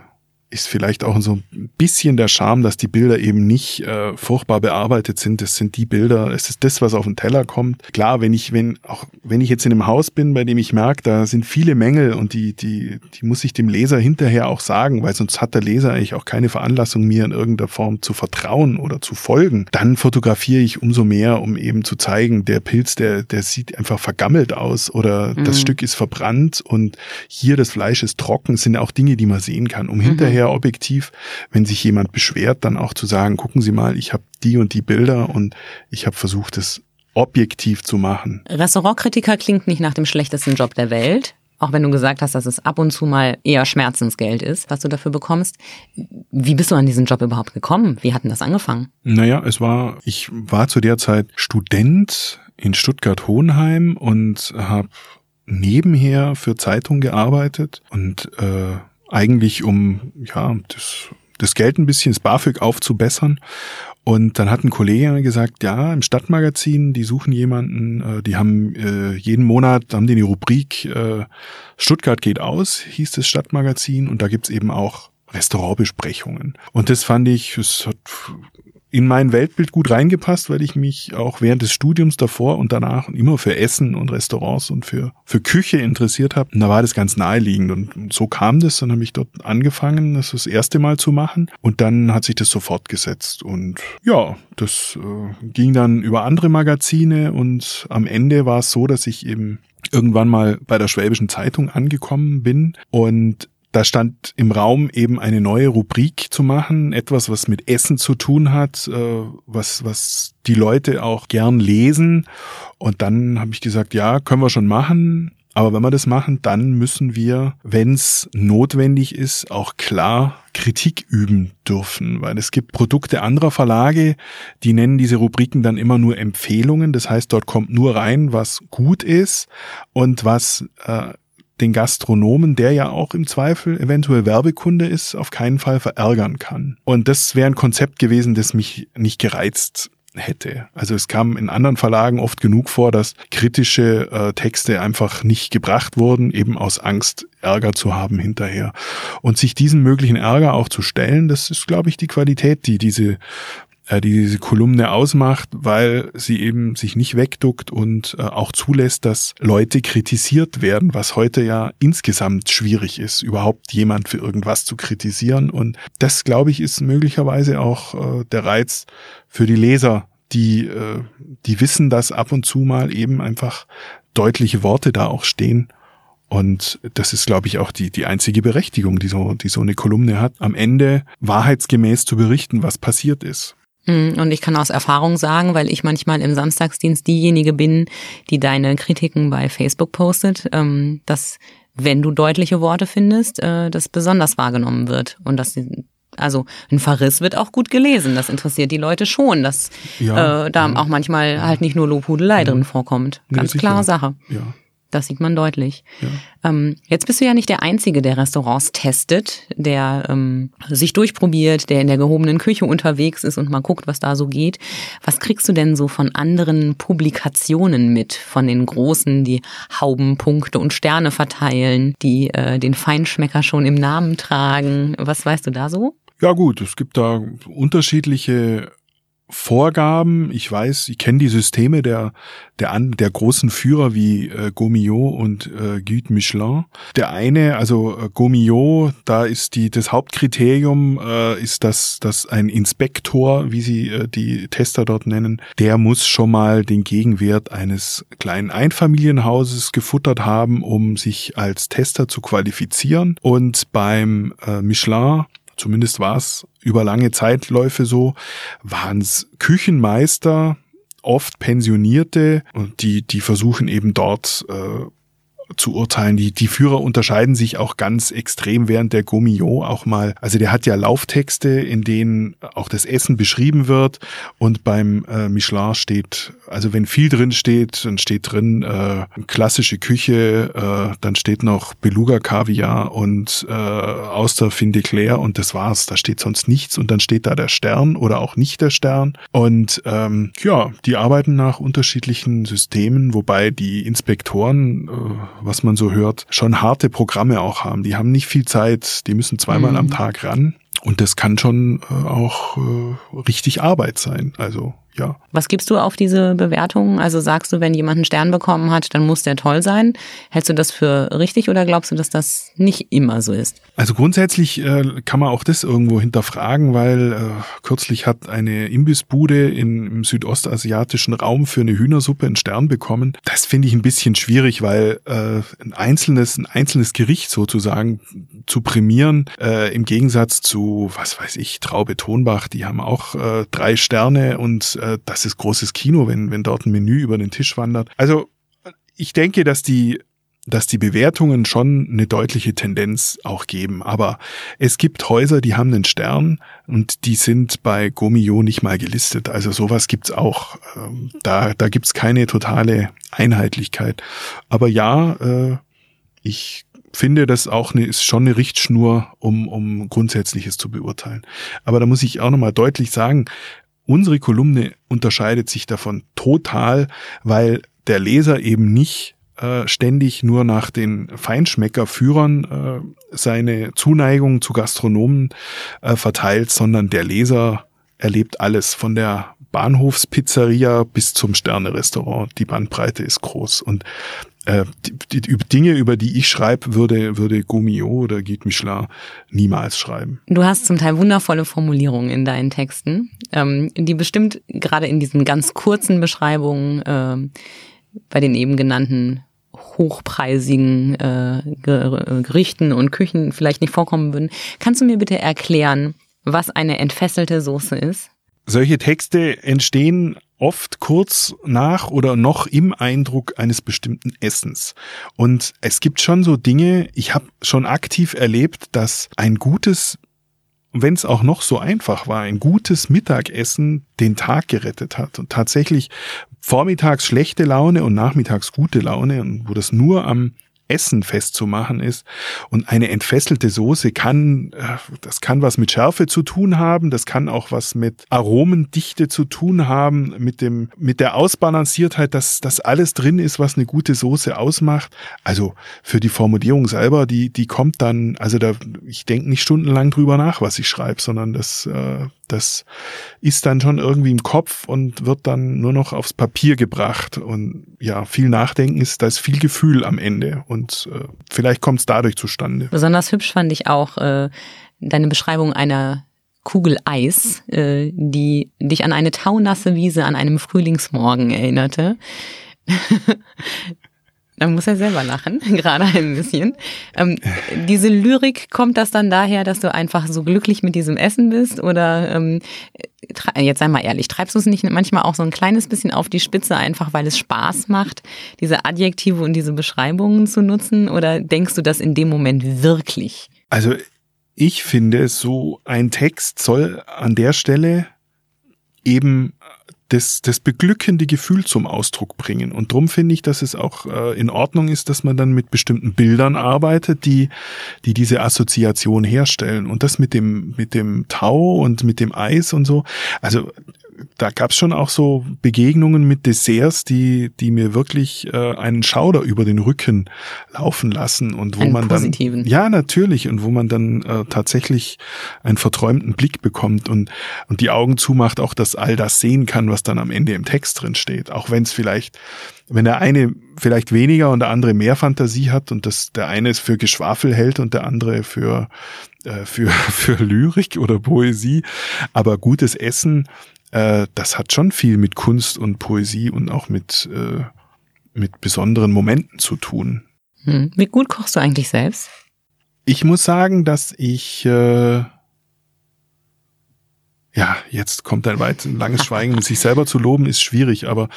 ist vielleicht auch so ein bisschen der Charme, dass die Bilder eben nicht äh, furchtbar bearbeitet sind. Das sind die Bilder, es ist das, was auf den Teller kommt. Klar, wenn ich, wenn, auch wenn ich jetzt in einem Haus bin, bei dem ich merke, da sind viele Mängel und die, die, die muss ich dem Leser hinterher auch sagen, weil sonst hat der Leser eigentlich auch keine Veranlassung, mir in irgendeiner Form zu vertrauen oder zu folgen. Dann fotografiere ich umso mehr, um eben zu zeigen, der Pilz, der, der sieht einfach vergammelt aus oder mhm. das Stück ist verbrannt und hier das Fleisch ist trocken. Das sind auch Dinge, die man sehen kann, um mhm. hinterher sehr objektiv, wenn sich jemand beschwert, dann auch zu sagen, gucken Sie mal, ich habe die und die Bilder und ich habe versucht, es objektiv zu machen. Restaurantkritiker klingt nicht nach dem schlechtesten Job der Welt. Auch wenn du gesagt hast, dass es ab und zu mal eher Schmerzensgeld ist, was du dafür bekommst. Wie bist du an diesen Job überhaupt gekommen? Wie hat denn das angefangen? Naja, es war, ich war zu der Zeit Student in Stuttgart-Hohenheim und habe nebenher für Zeitung gearbeitet und äh, eigentlich um ja das, das Geld ein bisschen, das BAföG aufzubessern. Und dann hat ein Kollege gesagt, ja, im Stadtmagazin, die suchen jemanden, äh, die haben äh, jeden Monat, haben die eine Rubrik äh, Stuttgart geht aus, hieß das Stadtmagazin, und da gibt's eben auch Restaurantbesprechungen. Und das fand ich, es hat in mein Weltbild gut reingepasst, weil ich mich auch während des Studiums davor und danach immer für Essen und Restaurants und für, für Küche interessiert habe. Und da war das ganz naheliegend und so kam das. Dann habe ich dort angefangen, das das erste Mal zu machen und dann hat sich das so fortgesetzt. Und ja, das äh, ging dann über andere Magazine und am Ende war es so, dass ich eben irgendwann mal bei der Schwäbischen Zeitung angekommen bin und da stand im Raum eben eine neue Rubrik zu machen, etwas, was mit Essen zu tun hat, äh, was, was die Leute auch gern lesen. Und dann habe ich gesagt, ja, können wir schon machen. Aber wenn wir das machen, dann müssen wir, wenn es notwendig ist, auch klar Kritik üben dürfen, weil es gibt Produkte anderer Verlage, die nennen diese Rubriken dann immer nur Empfehlungen. Das heißt, dort kommt nur rein, was gut ist und was äh, den Gastronomen, der ja auch im Zweifel eventuell Werbekunde ist, auf keinen Fall verärgern kann. Und das wäre ein Konzept gewesen, das mich nicht gereizt hätte. Also es kam in anderen Verlagen oft genug vor, dass kritische äh, Texte einfach nicht gebracht wurden, eben aus Angst, Ärger zu haben hinterher. Und sich diesen möglichen Ärger auch zu stellen, das ist, glaube ich, die Qualität, die diese die diese Kolumne ausmacht, weil sie eben sich nicht wegduckt und äh, auch zulässt, dass Leute kritisiert werden, was heute ja insgesamt schwierig ist, überhaupt jemand für irgendwas zu kritisieren. Und das, glaube ich, ist möglicherweise auch äh, der Reiz für die Leser, die, äh, die wissen, dass ab und zu mal eben einfach deutliche Worte da auch stehen. Und das ist, glaube ich, auch die, die einzige Berechtigung, die so, die so eine Kolumne hat, am Ende wahrheitsgemäß zu berichten, was passiert ist. Hm, und ich kann aus Erfahrung sagen, weil ich manchmal im Samstagsdienst diejenige bin, die deine Kritiken bei Facebook postet, ähm, dass wenn du deutliche Worte findest, äh, das besonders wahrgenommen wird und dass also ein Verriss wird auch gut gelesen. Das interessiert die Leute schon, dass ja, äh, da ja. auch manchmal halt nicht nur Lobhudelei ja. drin vorkommt. Ganz klare Sache. Ja. Das sieht man deutlich. Ja. Ähm, jetzt bist du ja nicht der Einzige, der Restaurants testet, der ähm, sich durchprobiert, der in der gehobenen Küche unterwegs ist und mal guckt, was da so geht. Was kriegst du denn so von anderen Publikationen mit, von den Großen, die Hauben, Punkte und Sterne verteilen, die äh, den Feinschmecker schon im Namen tragen? Was weißt du da so? Ja gut, es gibt da unterschiedliche Vorgaben. Ich weiß, ich kenne die Systeme der, der, an, der großen Führer wie äh, Gomillot und äh, Guide Michelin. Der eine, also äh, Gomillot, da ist die, das Hauptkriterium äh, ist, dass, dass ein Inspektor, wie sie äh, die Tester dort nennen, der muss schon mal den Gegenwert eines kleinen Einfamilienhauses gefuttert haben, um sich als Tester zu qualifizieren. Und beim äh, Michelin zumindest war es über lange Zeitläufe so, waren es Küchenmeister, oft Pensionierte, und die, die versuchen eben dort äh, zu urteilen. Die, die Führer unterscheiden sich auch ganz extrem während der Gomillot auch mal. Also der hat ja Lauftexte, in denen auch das Essen beschrieben wird und beim äh, Michelin steht, also wenn viel drin steht, dann steht drin äh, klassische Küche, äh, dann steht noch Beluga Kaviar und äh, Auster Fin de Claire und das war's. Da steht sonst nichts und dann steht da der Stern oder auch nicht der Stern. Und ähm, ja, die arbeiten nach unterschiedlichen Systemen, wobei die Inspektoren äh, was man so hört, schon harte Programme auch haben. Die haben nicht viel Zeit, die müssen zweimal mhm. am Tag ran. Und das kann schon äh, auch äh, richtig Arbeit sein. Also ja. Was gibst du auf diese Bewertungen? Also sagst du, wenn jemand einen Stern bekommen hat, dann muss der toll sein. Hältst du das für richtig oder glaubst du, dass das nicht immer so ist? Also grundsätzlich äh, kann man auch das irgendwo hinterfragen, weil äh, kürzlich hat eine Imbissbude in, im südostasiatischen Raum für eine Hühnersuppe einen Stern bekommen. Das finde ich ein bisschen schwierig, weil äh, ein einzelnes, ein einzelnes Gericht sozusagen zu prämieren, äh, im Gegensatz zu, was weiß ich, Traube Tonbach, die haben auch äh, drei Sterne und äh, das ist großes Kino, wenn, wenn dort ein Menü über den Tisch wandert. Also ich denke, dass die dass die Bewertungen schon eine deutliche Tendenz auch geben. Aber es gibt Häuser, die haben einen Stern und die sind bei Gomio nicht mal gelistet. Also sowas gibt's auch. Ähm, da, da gibt's keine totale Einheitlichkeit. Aber ja, äh, ich finde, das auch eine, ist schon eine Richtschnur, um, um Grundsätzliches zu beurteilen. Aber da muss ich auch nochmal deutlich sagen, Unsere Kolumne unterscheidet sich davon total, weil der Leser eben nicht äh, ständig nur nach den Feinschmeckerführern äh, seine Zuneigung zu Gastronomen äh, verteilt, sondern der Leser erlebt alles von der Bahnhofspizzeria bis zum Sternerestaurant. Die Bandbreite ist groß und äh, die, die, Dinge, über die ich schreibe, würde, würde Gumio oder Guide Michelin niemals schreiben. Du hast zum Teil wundervolle Formulierungen in deinen Texten, ähm, die bestimmt gerade in diesen ganz kurzen Beschreibungen äh, bei den eben genannten hochpreisigen äh, Gerichten und Küchen vielleicht nicht vorkommen würden. Kannst du mir bitte erklären, was eine entfesselte Soße ist? Solche Texte entstehen oft kurz nach oder noch im Eindruck eines bestimmten Essens. Und es gibt schon so Dinge, ich habe schon aktiv erlebt, dass ein gutes wenn es auch noch so einfach war, ein gutes Mittagessen den Tag gerettet hat und tatsächlich vormittags schlechte Laune und nachmittags gute Laune und wo das nur am Essen festzumachen ist. Und eine entfesselte Soße kann, äh, das kann was mit Schärfe zu tun haben, das kann auch was mit Aromendichte zu tun haben, mit dem, mit der Ausbalanciertheit, dass das alles drin ist, was eine gute Soße ausmacht. Also für die Formulierung selber, die, die kommt dann, also da, ich denke nicht stundenlang drüber nach, was ich schreibe, sondern das, äh, das ist dann schon irgendwie im Kopf und wird dann nur noch aufs Papier gebracht. Und ja, viel Nachdenken ist, da ist viel Gefühl am Ende. Und äh, vielleicht kommt es dadurch zustande. Besonders hübsch fand ich auch äh, deine Beschreibung einer Kugel Eis, äh, die dich an eine taunasse Wiese an einem Frühlingsmorgen erinnerte. Da muss er selber lachen, gerade ein bisschen. Ähm, diese Lyrik, kommt das dann daher, dass du einfach so glücklich mit diesem Essen bist? Oder ähm, jetzt sei mal ehrlich, treibst du es nicht manchmal auch so ein kleines bisschen auf die Spitze, einfach weil es Spaß macht, diese Adjektive und diese Beschreibungen zu nutzen? Oder denkst du das in dem Moment wirklich? Also ich finde, so ein Text soll an der Stelle eben das, das beglückende Gefühl zum Ausdruck bringen. Und drum finde ich, dass es auch äh, in Ordnung ist, dass man dann mit bestimmten Bildern arbeitet, die, die diese Assoziation herstellen. Und das mit dem, mit dem Tau und mit dem Eis und so. Also da gab es schon auch so Begegnungen mit Desserts, die, die mir wirklich äh, einen Schauder über den Rücken laufen lassen und wo einen man positiven. dann ja natürlich. Und wo man dann äh, tatsächlich einen verträumten Blick bekommt und und die Augen zumacht, auch dass all das sehen kann, was dann am Ende im Text drin steht, auch wenn es vielleicht wenn der eine vielleicht weniger und der andere mehr Fantasie hat und das der eine es für Geschwafel hält und der andere für äh, für für Lyrik oder Poesie, aber gutes Essen äh, das hat schon viel mit Kunst und Poesie und auch mit, äh, mit besonderen Momenten zu tun. Hm. Wie gut kochst du eigentlich selbst? Ich muss sagen, dass ich äh, ja, jetzt kommt ein weit langes Schweigen. sich selber zu loben ist schwierig, aber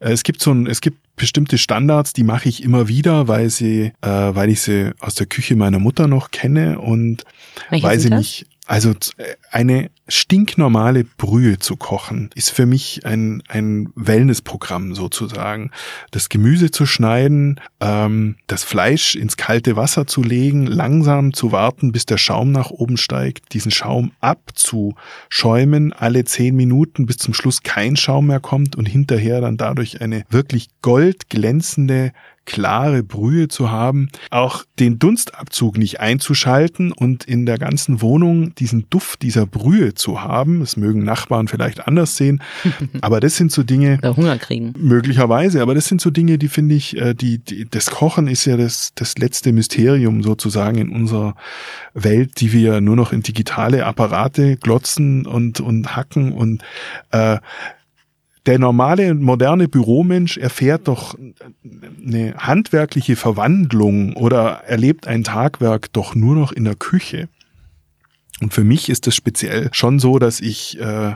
äh, es gibt so ein, es gibt bestimmte Standards, die mache ich immer wieder, weil sie, äh, weil ich sie aus der Küche meiner Mutter noch kenne und Welche weil sie mich, also äh, eine stinknormale Brühe zu kochen, ist für mich ein, ein Wellnessprogramm sozusagen. Das Gemüse zu schneiden, ähm, das Fleisch ins kalte Wasser zu legen, langsam zu warten, bis der Schaum nach oben steigt, diesen Schaum abzuschäumen, alle zehn Minuten, bis zum Schluss kein Schaum mehr kommt und hinterher dann dadurch eine wirklich goldglänzende klare Brühe zu haben, auch den Dunstabzug nicht einzuschalten und in der ganzen Wohnung diesen Duft dieser Brühe zu haben. Das mögen Nachbarn vielleicht anders sehen, aber das sind so Dinge. Oder Hunger kriegen. Möglicherweise, aber das sind so Dinge, die finde ich, äh, die, die, das Kochen ist ja das, das letzte Mysterium sozusagen in unserer Welt, die wir nur noch in digitale Apparate glotzen und, und hacken und äh, der normale, moderne Büromensch erfährt doch eine handwerkliche Verwandlung oder erlebt ein Tagwerk doch nur noch in der Küche. Und für mich ist es speziell schon so, dass ich äh,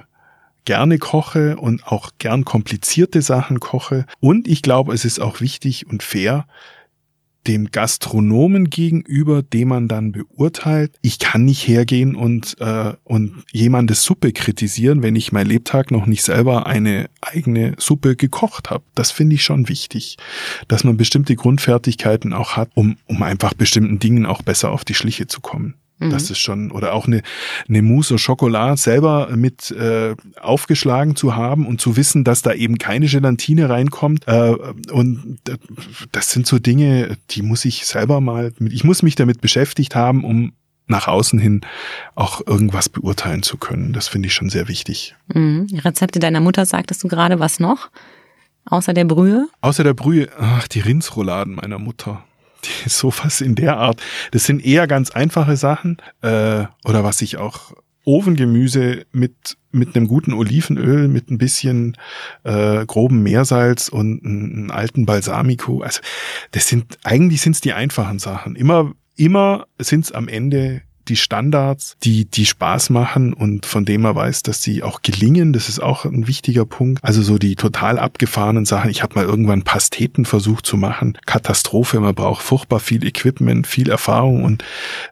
gerne koche und auch gern komplizierte Sachen koche. Und ich glaube, es ist auch wichtig und fair, dem Gastronomen gegenüber, den man dann beurteilt. Ich kann nicht hergehen und, äh, und jemandes Suppe kritisieren, wenn ich mein Lebtag noch nicht selber eine eigene Suppe gekocht habe. Das finde ich schon wichtig, dass man bestimmte Grundfertigkeiten auch hat, um, um einfach bestimmten Dingen auch besser auf die Schliche zu kommen. Mhm. Das ist schon, oder auch eine, eine Mousse au Chocolat selber mit äh, aufgeschlagen zu haben und zu wissen, dass da eben keine Gelatine reinkommt. Äh, und das sind so Dinge, die muss ich selber mal, ich muss mich damit beschäftigt haben, um nach außen hin auch irgendwas beurteilen zu können. Das finde ich schon sehr wichtig. Mhm. Rezepte deiner Mutter sagtest du gerade, was noch? Außer der Brühe? Außer der Brühe, ach, die Rindsrouladen meiner Mutter die, sowas in der Art. Das sind eher ganz einfache Sachen. Äh, oder was ich auch Ofengemüse mit mit einem guten Olivenöl, mit ein bisschen äh, groben Meersalz und einem alten Balsamico. Also das sind eigentlich sind es die einfachen Sachen. Immer immer sind es am Ende die Standards, die, die Spaß machen und von dem man weiß, dass sie auch gelingen. Das ist auch ein wichtiger Punkt. Also so die total abgefahrenen Sachen. Ich habe mal irgendwann Pasteten versucht zu machen. Katastrophe. Man braucht furchtbar viel Equipment, viel Erfahrung und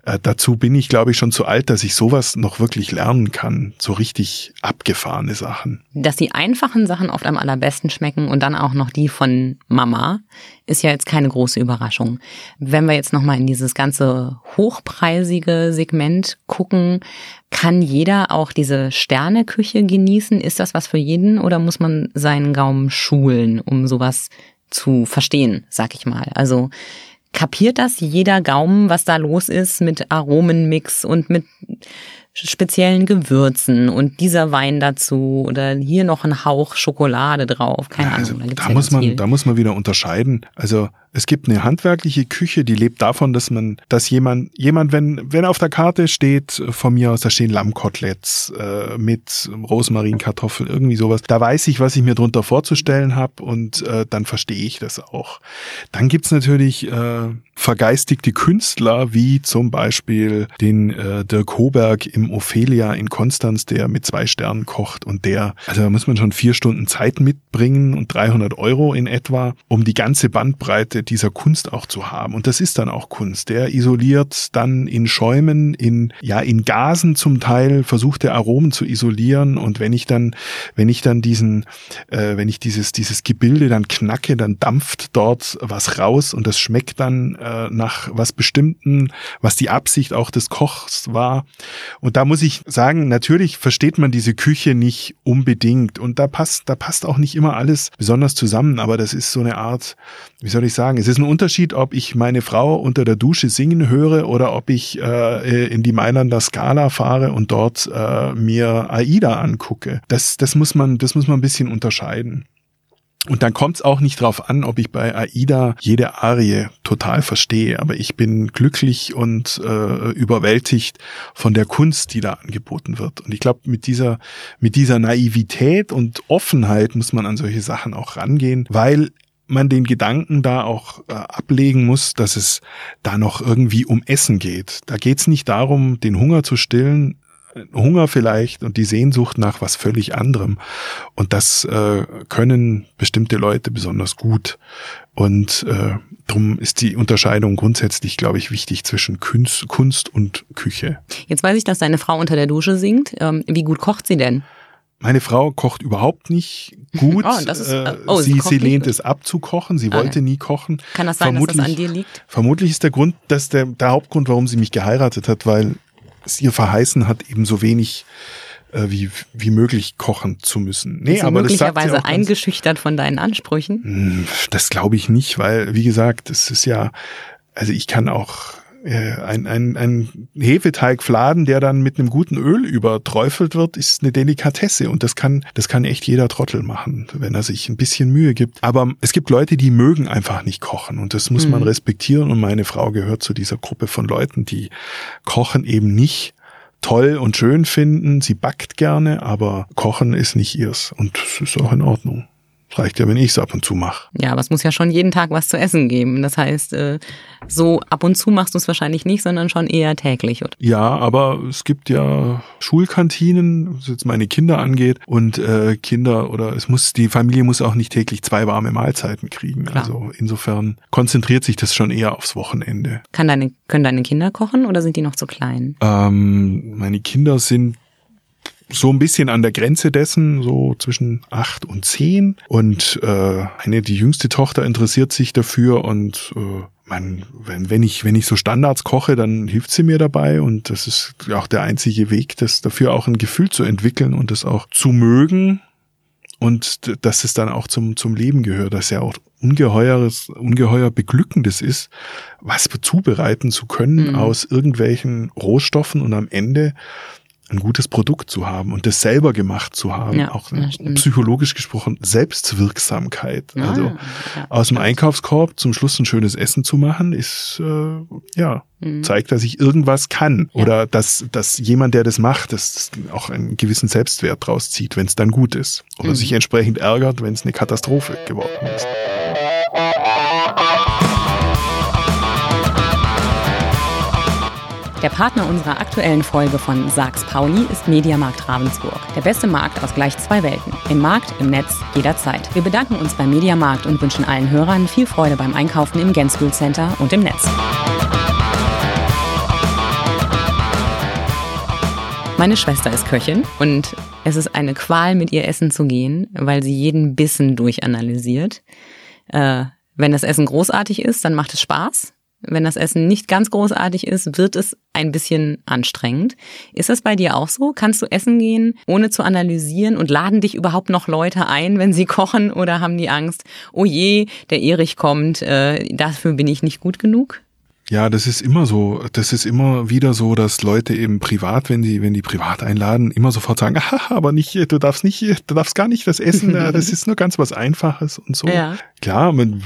äh, dazu bin ich, glaube ich, schon zu alt, dass ich sowas noch wirklich lernen kann. So richtig abgefahrene Sachen. Dass die einfachen Sachen oft am allerbesten schmecken und dann auch noch die von Mama ist ja jetzt keine große Überraschung. Wenn wir jetzt nochmal in dieses ganze hochpreisige Segment gucken, kann jeder auch diese Sterneküche genießen? Ist das was für jeden oder muss man seinen Gaumen schulen, um sowas zu verstehen, sag ich mal? Also kapiert das jeder Gaumen, was da los ist mit Aromenmix und mit speziellen Gewürzen und dieser Wein dazu oder hier noch ein Hauch Schokolade drauf, keine ja, also Ahnung. Da, da muss man, viel. da muss man wieder unterscheiden. Also es gibt eine handwerkliche Küche, die lebt davon, dass man, dass jemand, jemand, wenn, wenn auf der Karte steht, von mir aus, da stehen Lammkoteletts äh, mit Rosmarinkartoffeln, irgendwie sowas, da weiß ich, was ich mir drunter vorzustellen habe und äh, dann verstehe ich das auch. Dann gibt's natürlich äh, vergeistigte Künstler, wie zum Beispiel den äh, Dirk Hoberg im Ophelia in Konstanz, der mit zwei Sternen kocht und der, also da muss man schon vier Stunden Zeit mitbringen und 300 Euro in etwa, um die ganze Bandbreite dieser Kunst auch zu haben. Und das ist dann auch Kunst. Der isoliert dann in Schäumen, in, ja, in Gasen zum Teil, versucht der Aromen zu isolieren. Und wenn ich dann, wenn ich dann diesen, äh, wenn ich dieses, dieses Gebilde dann knacke, dann dampft dort was raus und das schmeckt dann äh, nach was Bestimmten, was die Absicht auch des Kochs war. Und da muss ich sagen, natürlich versteht man diese Küche nicht unbedingt. Und da passt, da passt auch nicht immer alles besonders zusammen, aber das ist so eine Art, wie soll ich sagen, es ist ein Unterschied, ob ich meine Frau unter der Dusche singen höre oder ob ich äh, in die Mailander Skala fahre und dort äh, mir AIDA angucke. Das, das muss man, das muss man ein bisschen unterscheiden. Und dann kommt es auch nicht drauf an, ob ich bei AIDA jede Arie total verstehe, aber ich bin glücklich und äh, überwältigt von der Kunst, die da angeboten wird. Und ich glaube, mit dieser, mit dieser Naivität und Offenheit muss man an solche Sachen auch rangehen, weil man den Gedanken da auch äh, ablegen muss, dass es da noch irgendwie um Essen geht. Da geht es nicht darum, den Hunger zu stillen, Hunger vielleicht und die Sehnsucht nach was völlig anderem. Und das äh, können bestimmte Leute besonders gut. Und äh, darum ist die Unterscheidung grundsätzlich, glaube ich, wichtig zwischen Kunst, Kunst und Küche. Jetzt weiß ich, dass deine Frau unter der Dusche singt. Ähm, wie gut kocht sie denn? Meine Frau kocht überhaupt nicht gut. Oh, ist, äh, oh, sie, sie, lehnt es ab zu kochen. Sie wollte okay. nie kochen. Kann das sein, vermutlich, dass das an dir liegt? Vermutlich ist der Grund, dass der, der Hauptgrund, warum sie mich geheiratet hat, weil es ihr verheißen hat, eben so wenig äh, wie, wie möglich kochen zu müssen. Nee, aber möglicherweise das sagt eingeschüchtert von deinen Ansprüchen? Hm, das glaube ich nicht, weil, wie gesagt, es ist ja, also ich kann auch äh, ein, ein, ein Hefeteigfladen, der dann mit einem guten Öl überträufelt wird, ist eine Delikatesse und das kann, das kann echt jeder Trottel machen, wenn er sich ein bisschen Mühe gibt. Aber es gibt Leute, die mögen einfach nicht kochen und das muss mhm. man respektieren und meine Frau gehört zu dieser Gruppe von Leuten, die kochen eben nicht toll und schön finden. Sie backt gerne, aber kochen ist nicht ihrs und das ist auch in Ordnung. Reicht ja, wenn ich es ab und zu mache. Ja, aber es muss ja schon jeden Tag was zu essen geben. Das heißt, äh, so ab und zu machst du es wahrscheinlich nicht, sondern schon eher täglich. Oder? Ja, aber es gibt ja Schulkantinen, was jetzt meine Kinder angeht. Und äh, Kinder oder es muss, die Familie muss auch nicht täglich zwei warme Mahlzeiten kriegen. Klar. Also insofern konzentriert sich das schon eher aufs Wochenende. Kann deine, können deine Kinder kochen oder sind die noch zu klein? Ähm, meine Kinder sind so ein bisschen an der Grenze dessen, so zwischen acht und zehn. Und äh, eine, die jüngste Tochter interessiert sich dafür und äh, man, wenn, wenn ich, wenn ich so Standards koche, dann hilft sie mir dabei und das ist auch der einzige Weg, das dafür auch ein Gefühl zu entwickeln und das auch zu mögen und dass es dann auch zum, zum Leben gehört, dass ja auch ungeheures, ungeheuer beglückendes ist, was zubereiten zu können mhm. aus irgendwelchen Rohstoffen und am Ende ein gutes Produkt zu haben und das selber gemacht zu haben, ja, auch psychologisch gesprochen Selbstwirksamkeit. Ja, also ja, aus dem Einkaufskorb zum Schluss ein schönes Essen zu machen, ist äh, ja mhm. zeigt, dass ich irgendwas kann oder dass dass jemand, der das macht, das auch einen gewissen Selbstwert draus zieht, wenn es dann gut ist oder mhm. sich entsprechend ärgert, wenn es eine Katastrophe geworden ist. Der Partner unserer aktuellen Folge von Sachs Pauli ist Mediamarkt Ravensburg. Der beste Markt aus gleich zwei Welten. Im Markt, im Netz, jederzeit. Wir bedanken uns beim Mediamarkt und wünschen allen Hörern viel Freude beim Einkaufen im Gensbühl Center und im Netz. Meine Schwester ist Köchin und es ist eine Qual, mit ihr essen zu gehen, weil sie jeden Bissen durchanalysiert. Äh, wenn das Essen großartig ist, dann macht es Spaß. Wenn das Essen nicht ganz großartig ist, wird es ein bisschen anstrengend. Ist das bei dir auch so? Kannst du essen gehen, ohne zu analysieren und laden dich überhaupt noch Leute ein, wenn sie kochen oder haben die Angst, oh je, der Erich kommt, äh, dafür bin ich nicht gut genug? Ja, das ist immer so. Das ist immer wieder so, dass Leute eben privat, wenn die, wenn die privat einladen, immer sofort sagen, ah, aber nicht, du darfst nicht, du darfst gar nicht das essen, das ist nur ganz was Einfaches und so. Ja. Klar, man,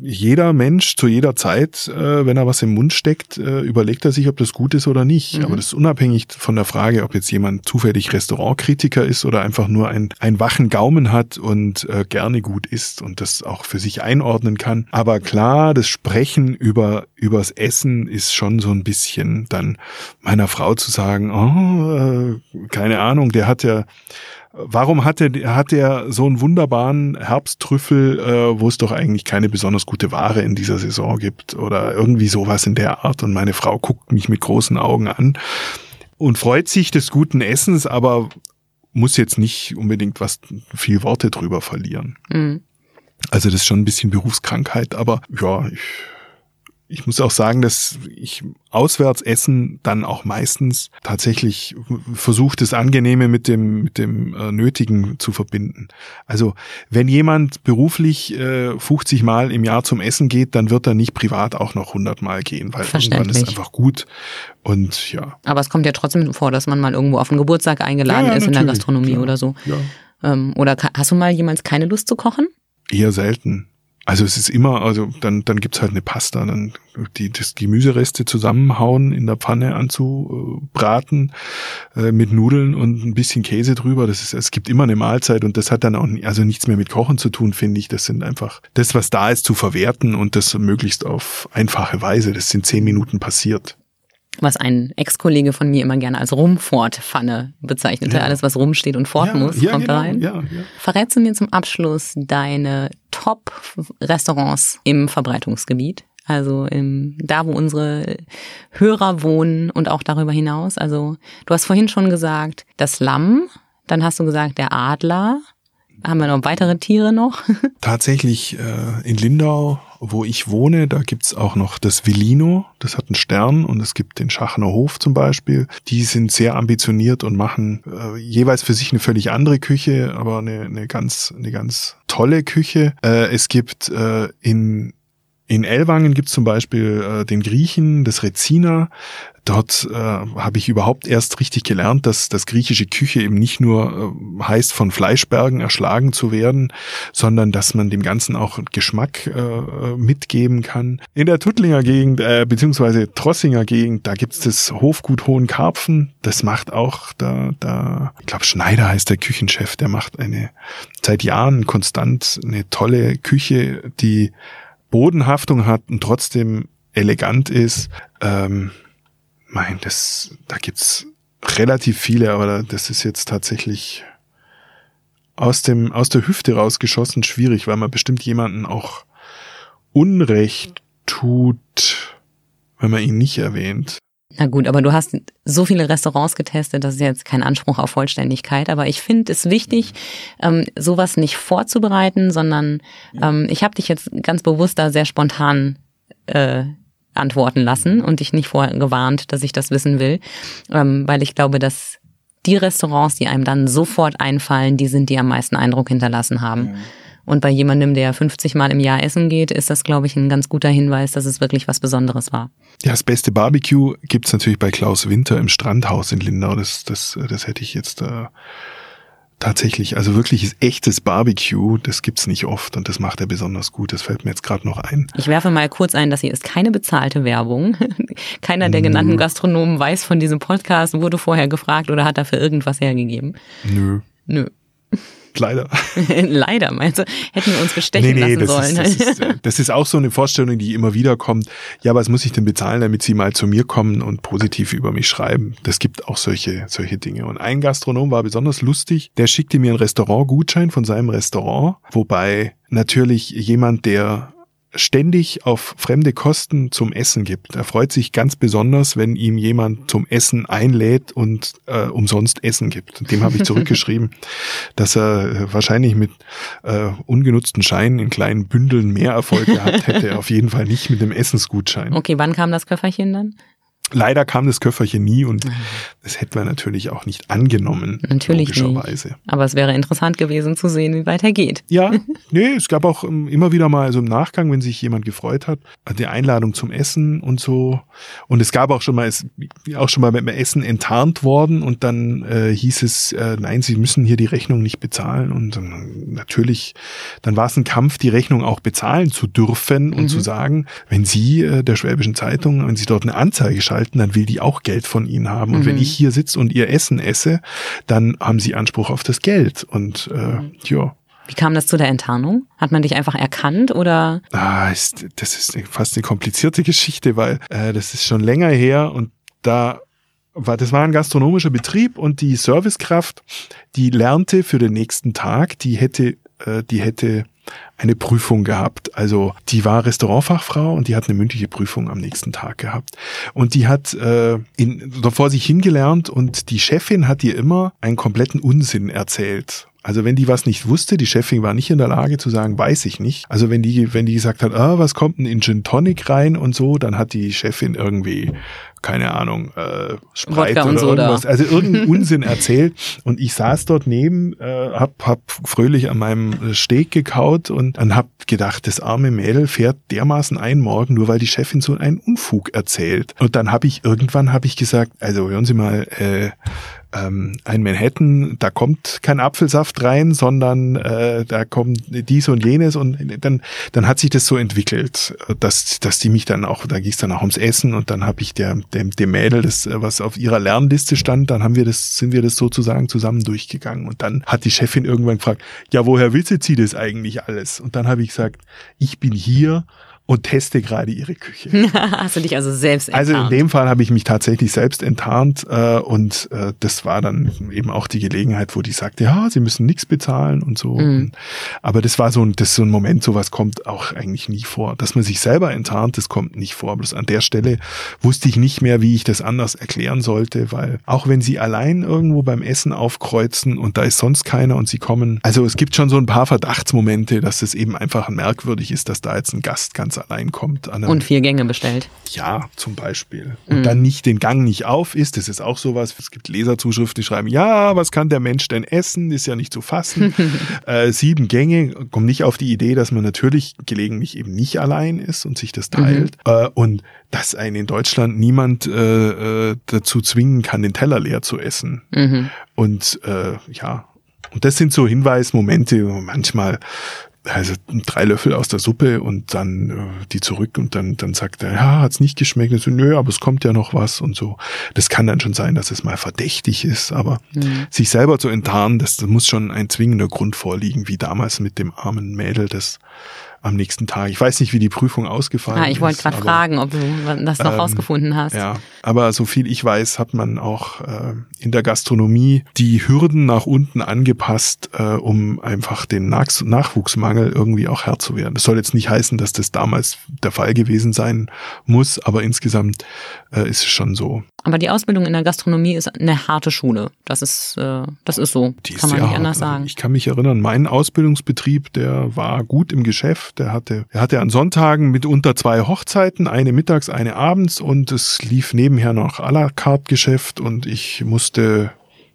jeder Mensch zu jeder Zeit, äh, wenn er was im Mund steckt, äh, überlegt er sich, ob das gut ist oder nicht. Mhm. Aber das ist unabhängig von der Frage, ob jetzt jemand zufällig Restaurantkritiker ist oder einfach nur ein, ein wachen Gaumen hat und äh, gerne gut isst und das auch für sich einordnen kann. Aber klar, das Sprechen über, über das Essen ist schon so ein bisschen dann meiner Frau zu sagen, oh, äh, keine Ahnung, der hat ja Warum hat er, hat er so einen wunderbaren Herbsttrüffel, äh, wo es doch eigentlich keine besonders gute Ware in dieser Saison gibt oder irgendwie sowas in der Art? Und meine Frau guckt mich mit großen Augen an und freut sich des guten Essens, aber muss jetzt nicht unbedingt was viel Worte drüber verlieren. Mhm. Also das ist schon ein bisschen Berufskrankheit, aber ja, ich ich muss auch sagen, dass ich auswärts essen dann auch meistens tatsächlich versucht, das Angenehme mit dem, mit dem äh, Nötigen zu verbinden. Also wenn jemand beruflich äh, 50 Mal im Jahr zum Essen geht, dann wird er nicht privat auch noch 100 Mal gehen, weil irgendwann ist einfach gut. Und ja. Aber es kommt ja trotzdem vor, dass man mal irgendwo auf einen Geburtstag eingeladen ja, ist in der Gastronomie klar, oder so. Ja. Ähm, oder hast du mal jemals keine Lust zu kochen? Eher selten. Also es ist immer, also dann, dann gibt's halt eine Pasta, dann die das Gemüsereste zusammenhauen, in der Pfanne anzubraten, äh, mit Nudeln und ein bisschen Käse drüber. Das ist, es gibt immer eine Mahlzeit und das hat dann auch also nichts mehr mit Kochen zu tun, finde ich. Das sind einfach das, was da ist, zu verwerten und das möglichst auf einfache Weise. Das sind zehn Minuten passiert was ein Ex-Kollege von mir immer gerne als Rumfortpfanne bezeichnete. Ja. Alles, was rumsteht und fort ja, muss, ja, kommt genau, rein. Ja. Verrätst du mir zum Abschluss deine Top-Restaurants im Verbreitungsgebiet? Also im, da, wo unsere Hörer wohnen und auch darüber hinaus. Also du hast vorhin schon gesagt, das Lamm, dann hast du gesagt, der Adler. Haben wir noch weitere Tiere noch? Tatsächlich äh, in Lindau wo ich wohne, da gibt's auch noch das Villino, das hat einen Stern und es gibt den Schachner Hof zum Beispiel. Die sind sehr ambitioniert und machen äh, jeweils für sich eine völlig andere Küche, aber eine, eine ganz, eine ganz tolle Küche. Äh, es gibt äh, in in Ellwangen gibt es zum Beispiel äh, den Griechen, das Rezina. Dort äh, habe ich überhaupt erst richtig gelernt, dass das griechische Küche eben nicht nur äh, heißt, von Fleischbergen erschlagen zu werden, sondern dass man dem Ganzen auch Geschmack äh, mitgeben kann. In der Tuttlinger Gegend, äh, beziehungsweise Trossinger Gegend, da gibt es das Hofgut Hohenkarpfen. Das macht auch da, da, ich glaube Schneider heißt der Küchenchef, der macht eine seit Jahren konstant eine tolle Küche, die Bodenhaftung hat und trotzdem elegant ist. Ähm, mein, das, da gibt's relativ viele, aber das ist jetzt tatsächlich aus dem, aus der Hüfte rausgeschossen schwierig, weil man bestimmt jemanden auch Unrecht tut, wenn man ihn nicht erwähnt. Na gut, aber du hast so viele Restaurants getestet, das ist jetzt kein Anspruch auf Vollständigkeit, aber ich finde es wichtig, ähm, sowas nicht vorzubereiten, sondern ähm, ich habe dich jetzt ganz bewusst da sehr spontan äh, antworten lassen und dich nicht vorher gewarnt, dass ich das wissen will, ähm, weil ich glaube, dass die Restaurants, die einem dann sofort einfallen, die sind, die am meisten Eindruck hinterlassen haben. Mhm. Und bei jemandem, der 50 Mal im Jahr essen geht, ist das, glaube ich, ein ganz guter Hinweis, dass es wirklich was Besonderes war. Ja, das beste Barbecue gibt's natürlich bei Klaus Winter im Strandhaus in Lindau. Das, das, das hätte ich jetzt äh, tatsächlich, also wirkliches echtes Barbecue, das gibt's nicht oft und das macht er besonders gut. Das fällt mir jetzt gerade noch ein. Ich werfe mal kurz ein, dass hier ist keine bezahlte Werbung. Keiner der genannten Gastronomen weiß von diesem Podcast, wurde vorher gefragt oder hat dafür irgendwas hergegeben. Nö. Nö. Leider. Leider, meinst du? Hätten wir uns bestechen nee, nee, lassen sollen. Ist, das, ist, das ist auch so eine Vorstellung, die immer wieder kommt. Ja, was muss ich denn bezahlen, damit Sie mal zu mir kommen und positiv über mich schreiben? Das gibt auch solche, solche Dinge. Und ein Gastronom war besonders lustig. Der schickte mir einen Restaurantgutschein von seinem Restaurant, wobei natürlich jemand, der ständig auf fremde Kosten zum Essen gibt. Er freut sich ganz besonders, wenn ihm jemand zum Essen einlädt und äh, umsonst Essen gibt. Dem habe ich zurückgeschrieben, dass er äh, wahrscheinlich mit äh, ungenutzten Scheinen in kleinen Bündeln mehr Erfolg gehabt hätte. Auf jeden Fall nicht mit dem Essensgutschein. Okay, wann kam das Köfferchen dann? Leider kam das Köfferchen nie und mhm. das hätten wir natürlich auch nicht angenommen. Natürlich logischerweise. Nicht. Aber es wäre interessant gewesen zu sehen, wie weit er geht. Ja, nee, es gab auch ähm, immer wieder mal so im Nachgang, wenn sich jemand gefreut hat, die Einladung zum Essen und so. Und es gab auch schon mal, es auch schon mal beim Essen enttarnt worden und dann äh, hieß es, äh, nein, Sie müssen hier die Rechnung nicht bezahlen. Und äh, natürlich, dann war es ein Kampf, die Rechnung auch bezahlen zu dürfen und mhm. zu sagen, wenn Sie äh, der Schwäbischen Zeitung, wenn Sie dort eine Anzeige schreiben, schalten, dann will die auch Geld von ihnen haben. Und mhm. wenn ich hier sitze und ihr Essen esse, dann haben sie Anspruch auf das Geld. Und äh, mhm. ja. Wie kam das zu der Enttarnung? Hat man dich einfach erkannt oder? Ah, ist, das ist fast eine komplizierte Geschichte, weil äh, das ist schon länger her und da war, das war ein gastronomischer Betrieb und die Servicekraft, die lernte für den nächsten Tag, die hätte, äh, die hätte eine Prüfung gehabt. Also die war Restaurantfachfrau und die hat eine mündliche Prüfung am nächsten Tag gehabt. Und die hat äh, in, vor sich hingelernt und die Chefin hat ihr immer einen kompletten Unsinn erzählt. Also wenn die was nicht wusste, die Chefin war nicht in der Lage zu sagen, weiß ich nicht. Also wenn die, wenn die gesagt hat, ah, was kommt denn in Gin Tonic rein und so, dann hat die Chefin irgendwie keine Ahnung, äh, Spreit oder irgendwas, also irgendeinen Unsinn erzählt. Und ich saß dort neben, äh, hab, hab fröhlich an meinem Steak gekaut und dann hab gedacht, das arme Mädel fährt dermaßen ein morgen, nur weil die Chefin so einen Unfug erzählt. Und dann habe ich irgendwann habe ich gesagt, also hören Sie mal, äh, ähm, ein Manhattan, da kommt kein Apfelsaft rein, sondern äh, da kommt dies und jenes und dann, dann hat sich das so entwickelt, dass, dass die mich dann auch, da ging es dann auch ums Essen und dann habe ich der, dem, dem Mädel, das, was auf ihrer Lernliste stand, dann haben wir das, sind wir das sozusagen zusammen durchgegangen und dann hat die Chefin irgendwann gefragt, ja, woher wisset sie das eigentlich alles? Und dann habe ich gesagt, ich bin hier, und teste gerade ihre Küche. Hast du dich also selbst enttarnt? Also in dem Fall habe ich mich tatsächlich selbst enttarnt äh, und äh, das war dann eben auch die Gelegenheit, wo die sagte, ja, sie müssen nichts bezahlen und so. Mhm. Aber das war so ein, das ist so ein Moment, sowas kommt auch eigentlich nie vor. Dass man sich selber enttarnt, das kommt nicht vor. Bloß an der Stelle wusste ich nicht mehr, wie ich das anders erklären sollte, weil auch wenn sie allein irgendwo beim Essen aufkreuzen und da ist sonst keiner und sie kommen, also es gibt schon so ein paar Verdachtsmomente, dass es eben einfach merkwürdig ist, dass da jetzt ein Gast ganz allein kommt. und vier Gänge bestellt. Ja, zum Beispiel. Und mhm. dann nicht den Gang nicht auf ist, das ist auch sowas. Es gibt Leserzuschriften, die schreiben, ja, was kann der Mensch denn essen? Ist ja nicht zu fassen. äh, sieben Gänge, kommen nicht auf die Idee, dass man natürlich gelegentlich eben nicht allein ist und sich das teilt. Mhm. Äh, und dass einen in Deutschland niemand äh, äh, dazu zwingen kann, den Teller leer zu essen. Mhm. Und äh, ja, und das sind so Hinweismomente, manchmal also drei Löffel aus der Suppe und dann äh, die zurück und dann, dann sagt er, ja, hat's nicht geschmeckt. Und so, nö, aber es kommt ja noch was und so. Das kann dann schon sein, dass es mal verdächtig ist, aber mhm. sich selber zu enttarnen, das, das muss schon ein zwingender Grund vorliegen, wie damals mit dem armen Mädel, das am nächsten Tag. Ich weiß nicht, wie die Prüfung ausgefallen ist. Ja, ich wollte gerade fragen, ob du das noch ähm, rausgefunden hast. Ja, aber so viel ich weiß, hat man auch äh, in der Gastronomie die Hürden nach unten angepasst, äh, um einfach den Nach Nachwuchsmangel irgendwie auch Herr zu werden. Das soll jetzt nicht heißen, dass das damals der Fall gewesen sein muss, aber insgesamt äh, ist es schon so. Aber die Ausbildung in der Gastronomie ist eine harte Schule. Das ist, äh, das ist so. Die kann man nicht anders sagen. Ich kann mich erinnern, mein Ausbildungsbetrieb, der war gut im Geschäft. Der hatte, er hatte an Sonntagen mitunter zwei Hochzeiten, eine mittags, eine abends und es lief nebenher noch à la carte Geschäft und ich musste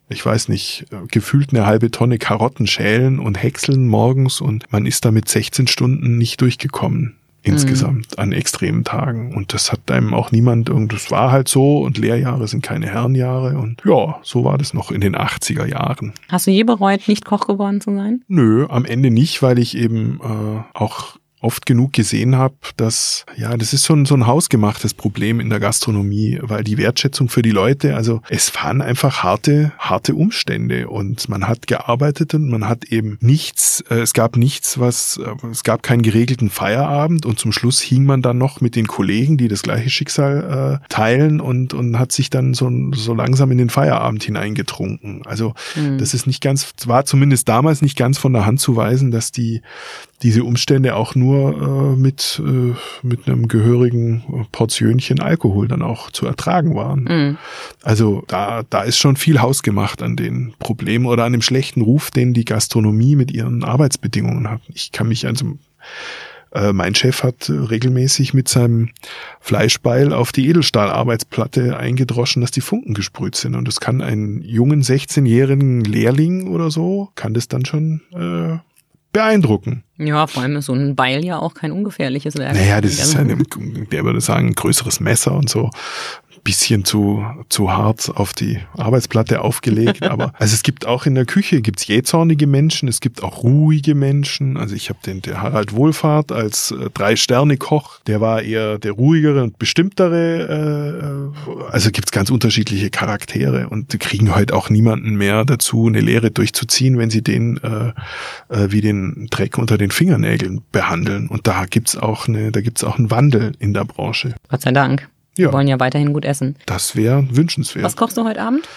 ich weiß nicht, gefühlt eine halbe Tonne Karotten schälen und häckseln morgens und man ist damit 16 Stunden nicht durchgekommen insgesamt mhm. an extremen Tagen. Und das hat einem auch niemand, und das war halt so und Lehrjahre sind keine Herrenjahre und ja, so war das noch in den 80er Jahren. Hast du je bereut, nicht Koch geworden zu sein? Nö, am Ende nicht, weil ich eben äh, auch oft genug gesehen habe, dass, ja, das ist so ein, so ein hausgemachtes Problem in der Gastronomie, weil die Wertschätzung für die Leute, also es waren einfach harte, harte Umstände und man hat gearbeitet und man hat eben nichts, äh, es gab nichts, was, äh, es gab keinen geregelten Feierabend und zum Schluss hing man dann noch mit den Kollegen, die das gleiche Schicksal äh, teilen und, und hat sich dann so, so langsam in den Feierabend hineingetrunken. Also mhm. das ist nicht ganz, war zumindest damals nicht ganz von der Hand zu weisen, dass die, diese Umstände auch nur äh, mit, äh, mit einem gehörigen Portionchen Alkohol dann auch zu ertragen waren. Mhm. Also da, da ist schon viel hausgemacht an den Problemen oder an dem schlechten Ruf, den die Gastronomie mit ihren Arbeitsbedingungen hat. Ich kann mich also äh, mein Chef hat regelmäßig mit seinem Fleischbeil auf die Edelstahlarbeitsplatte eingedroschen, dass die Funken gesprüht sind. Und das kann einen jungen 16-jährigen Lehrling oder so, kann das dann schon äh, beeindrucken. Ja, vor allem ist so ein Beil ja auch kein ungefährliches Werk. Naja, das ist eine, der würde sagen, ein größeres Messer und so bisschen zu, zu hart auf die Arbeitsplatte aufgelegt. Aber also es gibt auch in der Küche gibt's jähzornige Menschen, es gibt auch ruhige Menschen. Also ich habe den der Harald Wohlfahrt als äh, Drei-Sterne-Koch, der war eher der ruhigere und bestimmtere. Äh, also gibt's ganz unterschiedliche Charaktere und die kriegen heute auch niemanden mehr dazu, eine Lehre durchzuziehen, wenn sie den äh, äh, wie den Dreck unter den Fingernägeln behandeln. Und da gibt's auch eine, da gibt's auch einen Wandel in der Branche. Gott sei Dank. Ja. Wir wollen ja weiterhin gut essen. Das wäre wünschenswert. Was kochst du heute Abend?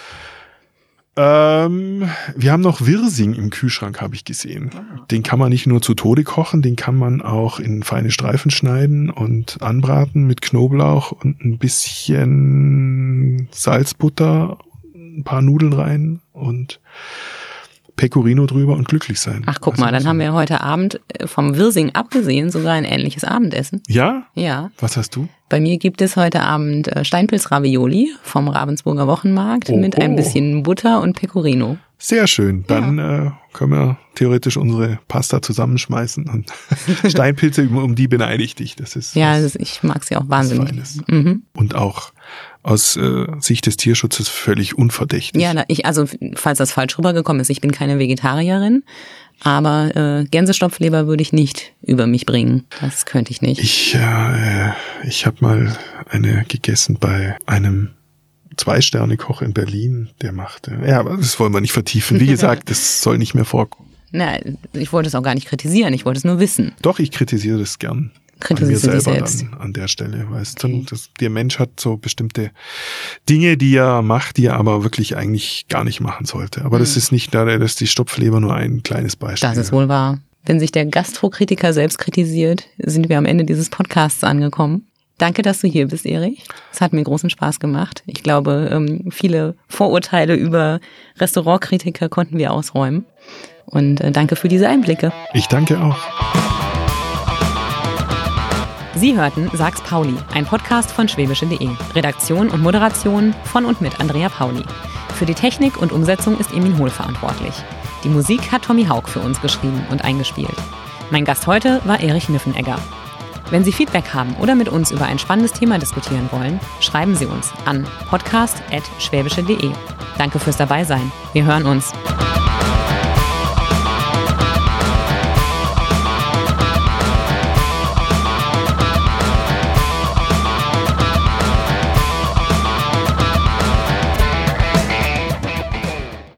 Ähm, wir haben noch Wirsing im Kühlschrank, habe ich gesehen. Den kann man nicht nur zu Tode kochen, den kann man auch in feine Streifen schneiden und anbraten mit Knoblauch und ein bisschen Salzbutter, ein paar Nudeln rein und Pecorino drüber und glücklich sein. Ach, guck Also mal, dann haben wir heute Abend äh, vom Wirsing abgesehen sogar ein ähnliches Abendessen. Ja? Ja. Was hast du? Bei mir gibt es heute Abend äh, Steinpilz-Ravioli vom Ravensburger Wochenmarkt Oh, mit ein bisschen Butter und Pecorino. Sehr schön. Dann äh, können wir theoretisch unsere Pasta zusammenschmeißen und Steinpilze, um, die beneide ich dich. Das ist Ja, das, ich mag sie auch wahnsinnig. Mhm. und auch aus äh, Sicht des Tierschutzes völlig unverdächtig. Ja, ich, also falls das falsch rübergekommen ist, ich bin keine Vegetarierin, aber äh, Gänsestopfleber würde ich nicht über mich bringen. Das könnte ich nicht. Ich, äh, ich habe mal eine gegessen bei einem Zwei-Sterne-Koch in Berlin, der machte. Ja, aber das wollen wir nicht vertiefen. Wie gesagt, das soll nicht mehr vorkommen. Na, ich wollte es auch gar nicht kritisieren, ich wollte es nur wissen. Doch, ich kritisiere das gern. Kritisierst an du mir dich selbst? dann an der Stelle. Weißt du, das, der Mensch hat so bestimmte Dinge, die er macht, die er aber wirklich eigentlich gar nicht machen sollte. Aber das ist nicht, da das ist die Stopfleber nur ein kleines Beispiel. Mhm. Das ist wohl wahr. Wenn sich der Gastrokritiker selbst kritisiert, sind wir am Ende dieses Podcasts angekommen. Danke, dass du hier bist, Erich. Es hat mir großen Spaß gemacht. Ich glaube, ähm, viele Vorurteile über Restaurantkritiker konnten wir ausräumen. Und äh, danke für diese Einblicke. Ich danke auch. Sie hörten Sag's Pauli, ein Podcast von schwäbische.de. Redaktion und Moderation von und mit Andrea Pauli. Für die Technik und Umsetzung ist Emin Hohl verantwortlich. Die Musik hat Tommy Haug für uns geschrieben und eingespielt. Mein Gast heute war Erich Niffenegger. Wenn Sie Feedback haben oder mit uns über ein spannendes Thema diskutieren wollen, schreiben Sie uns an podcast.schwäbische.de. Danke fürs Dabeisein. Wir hören uns.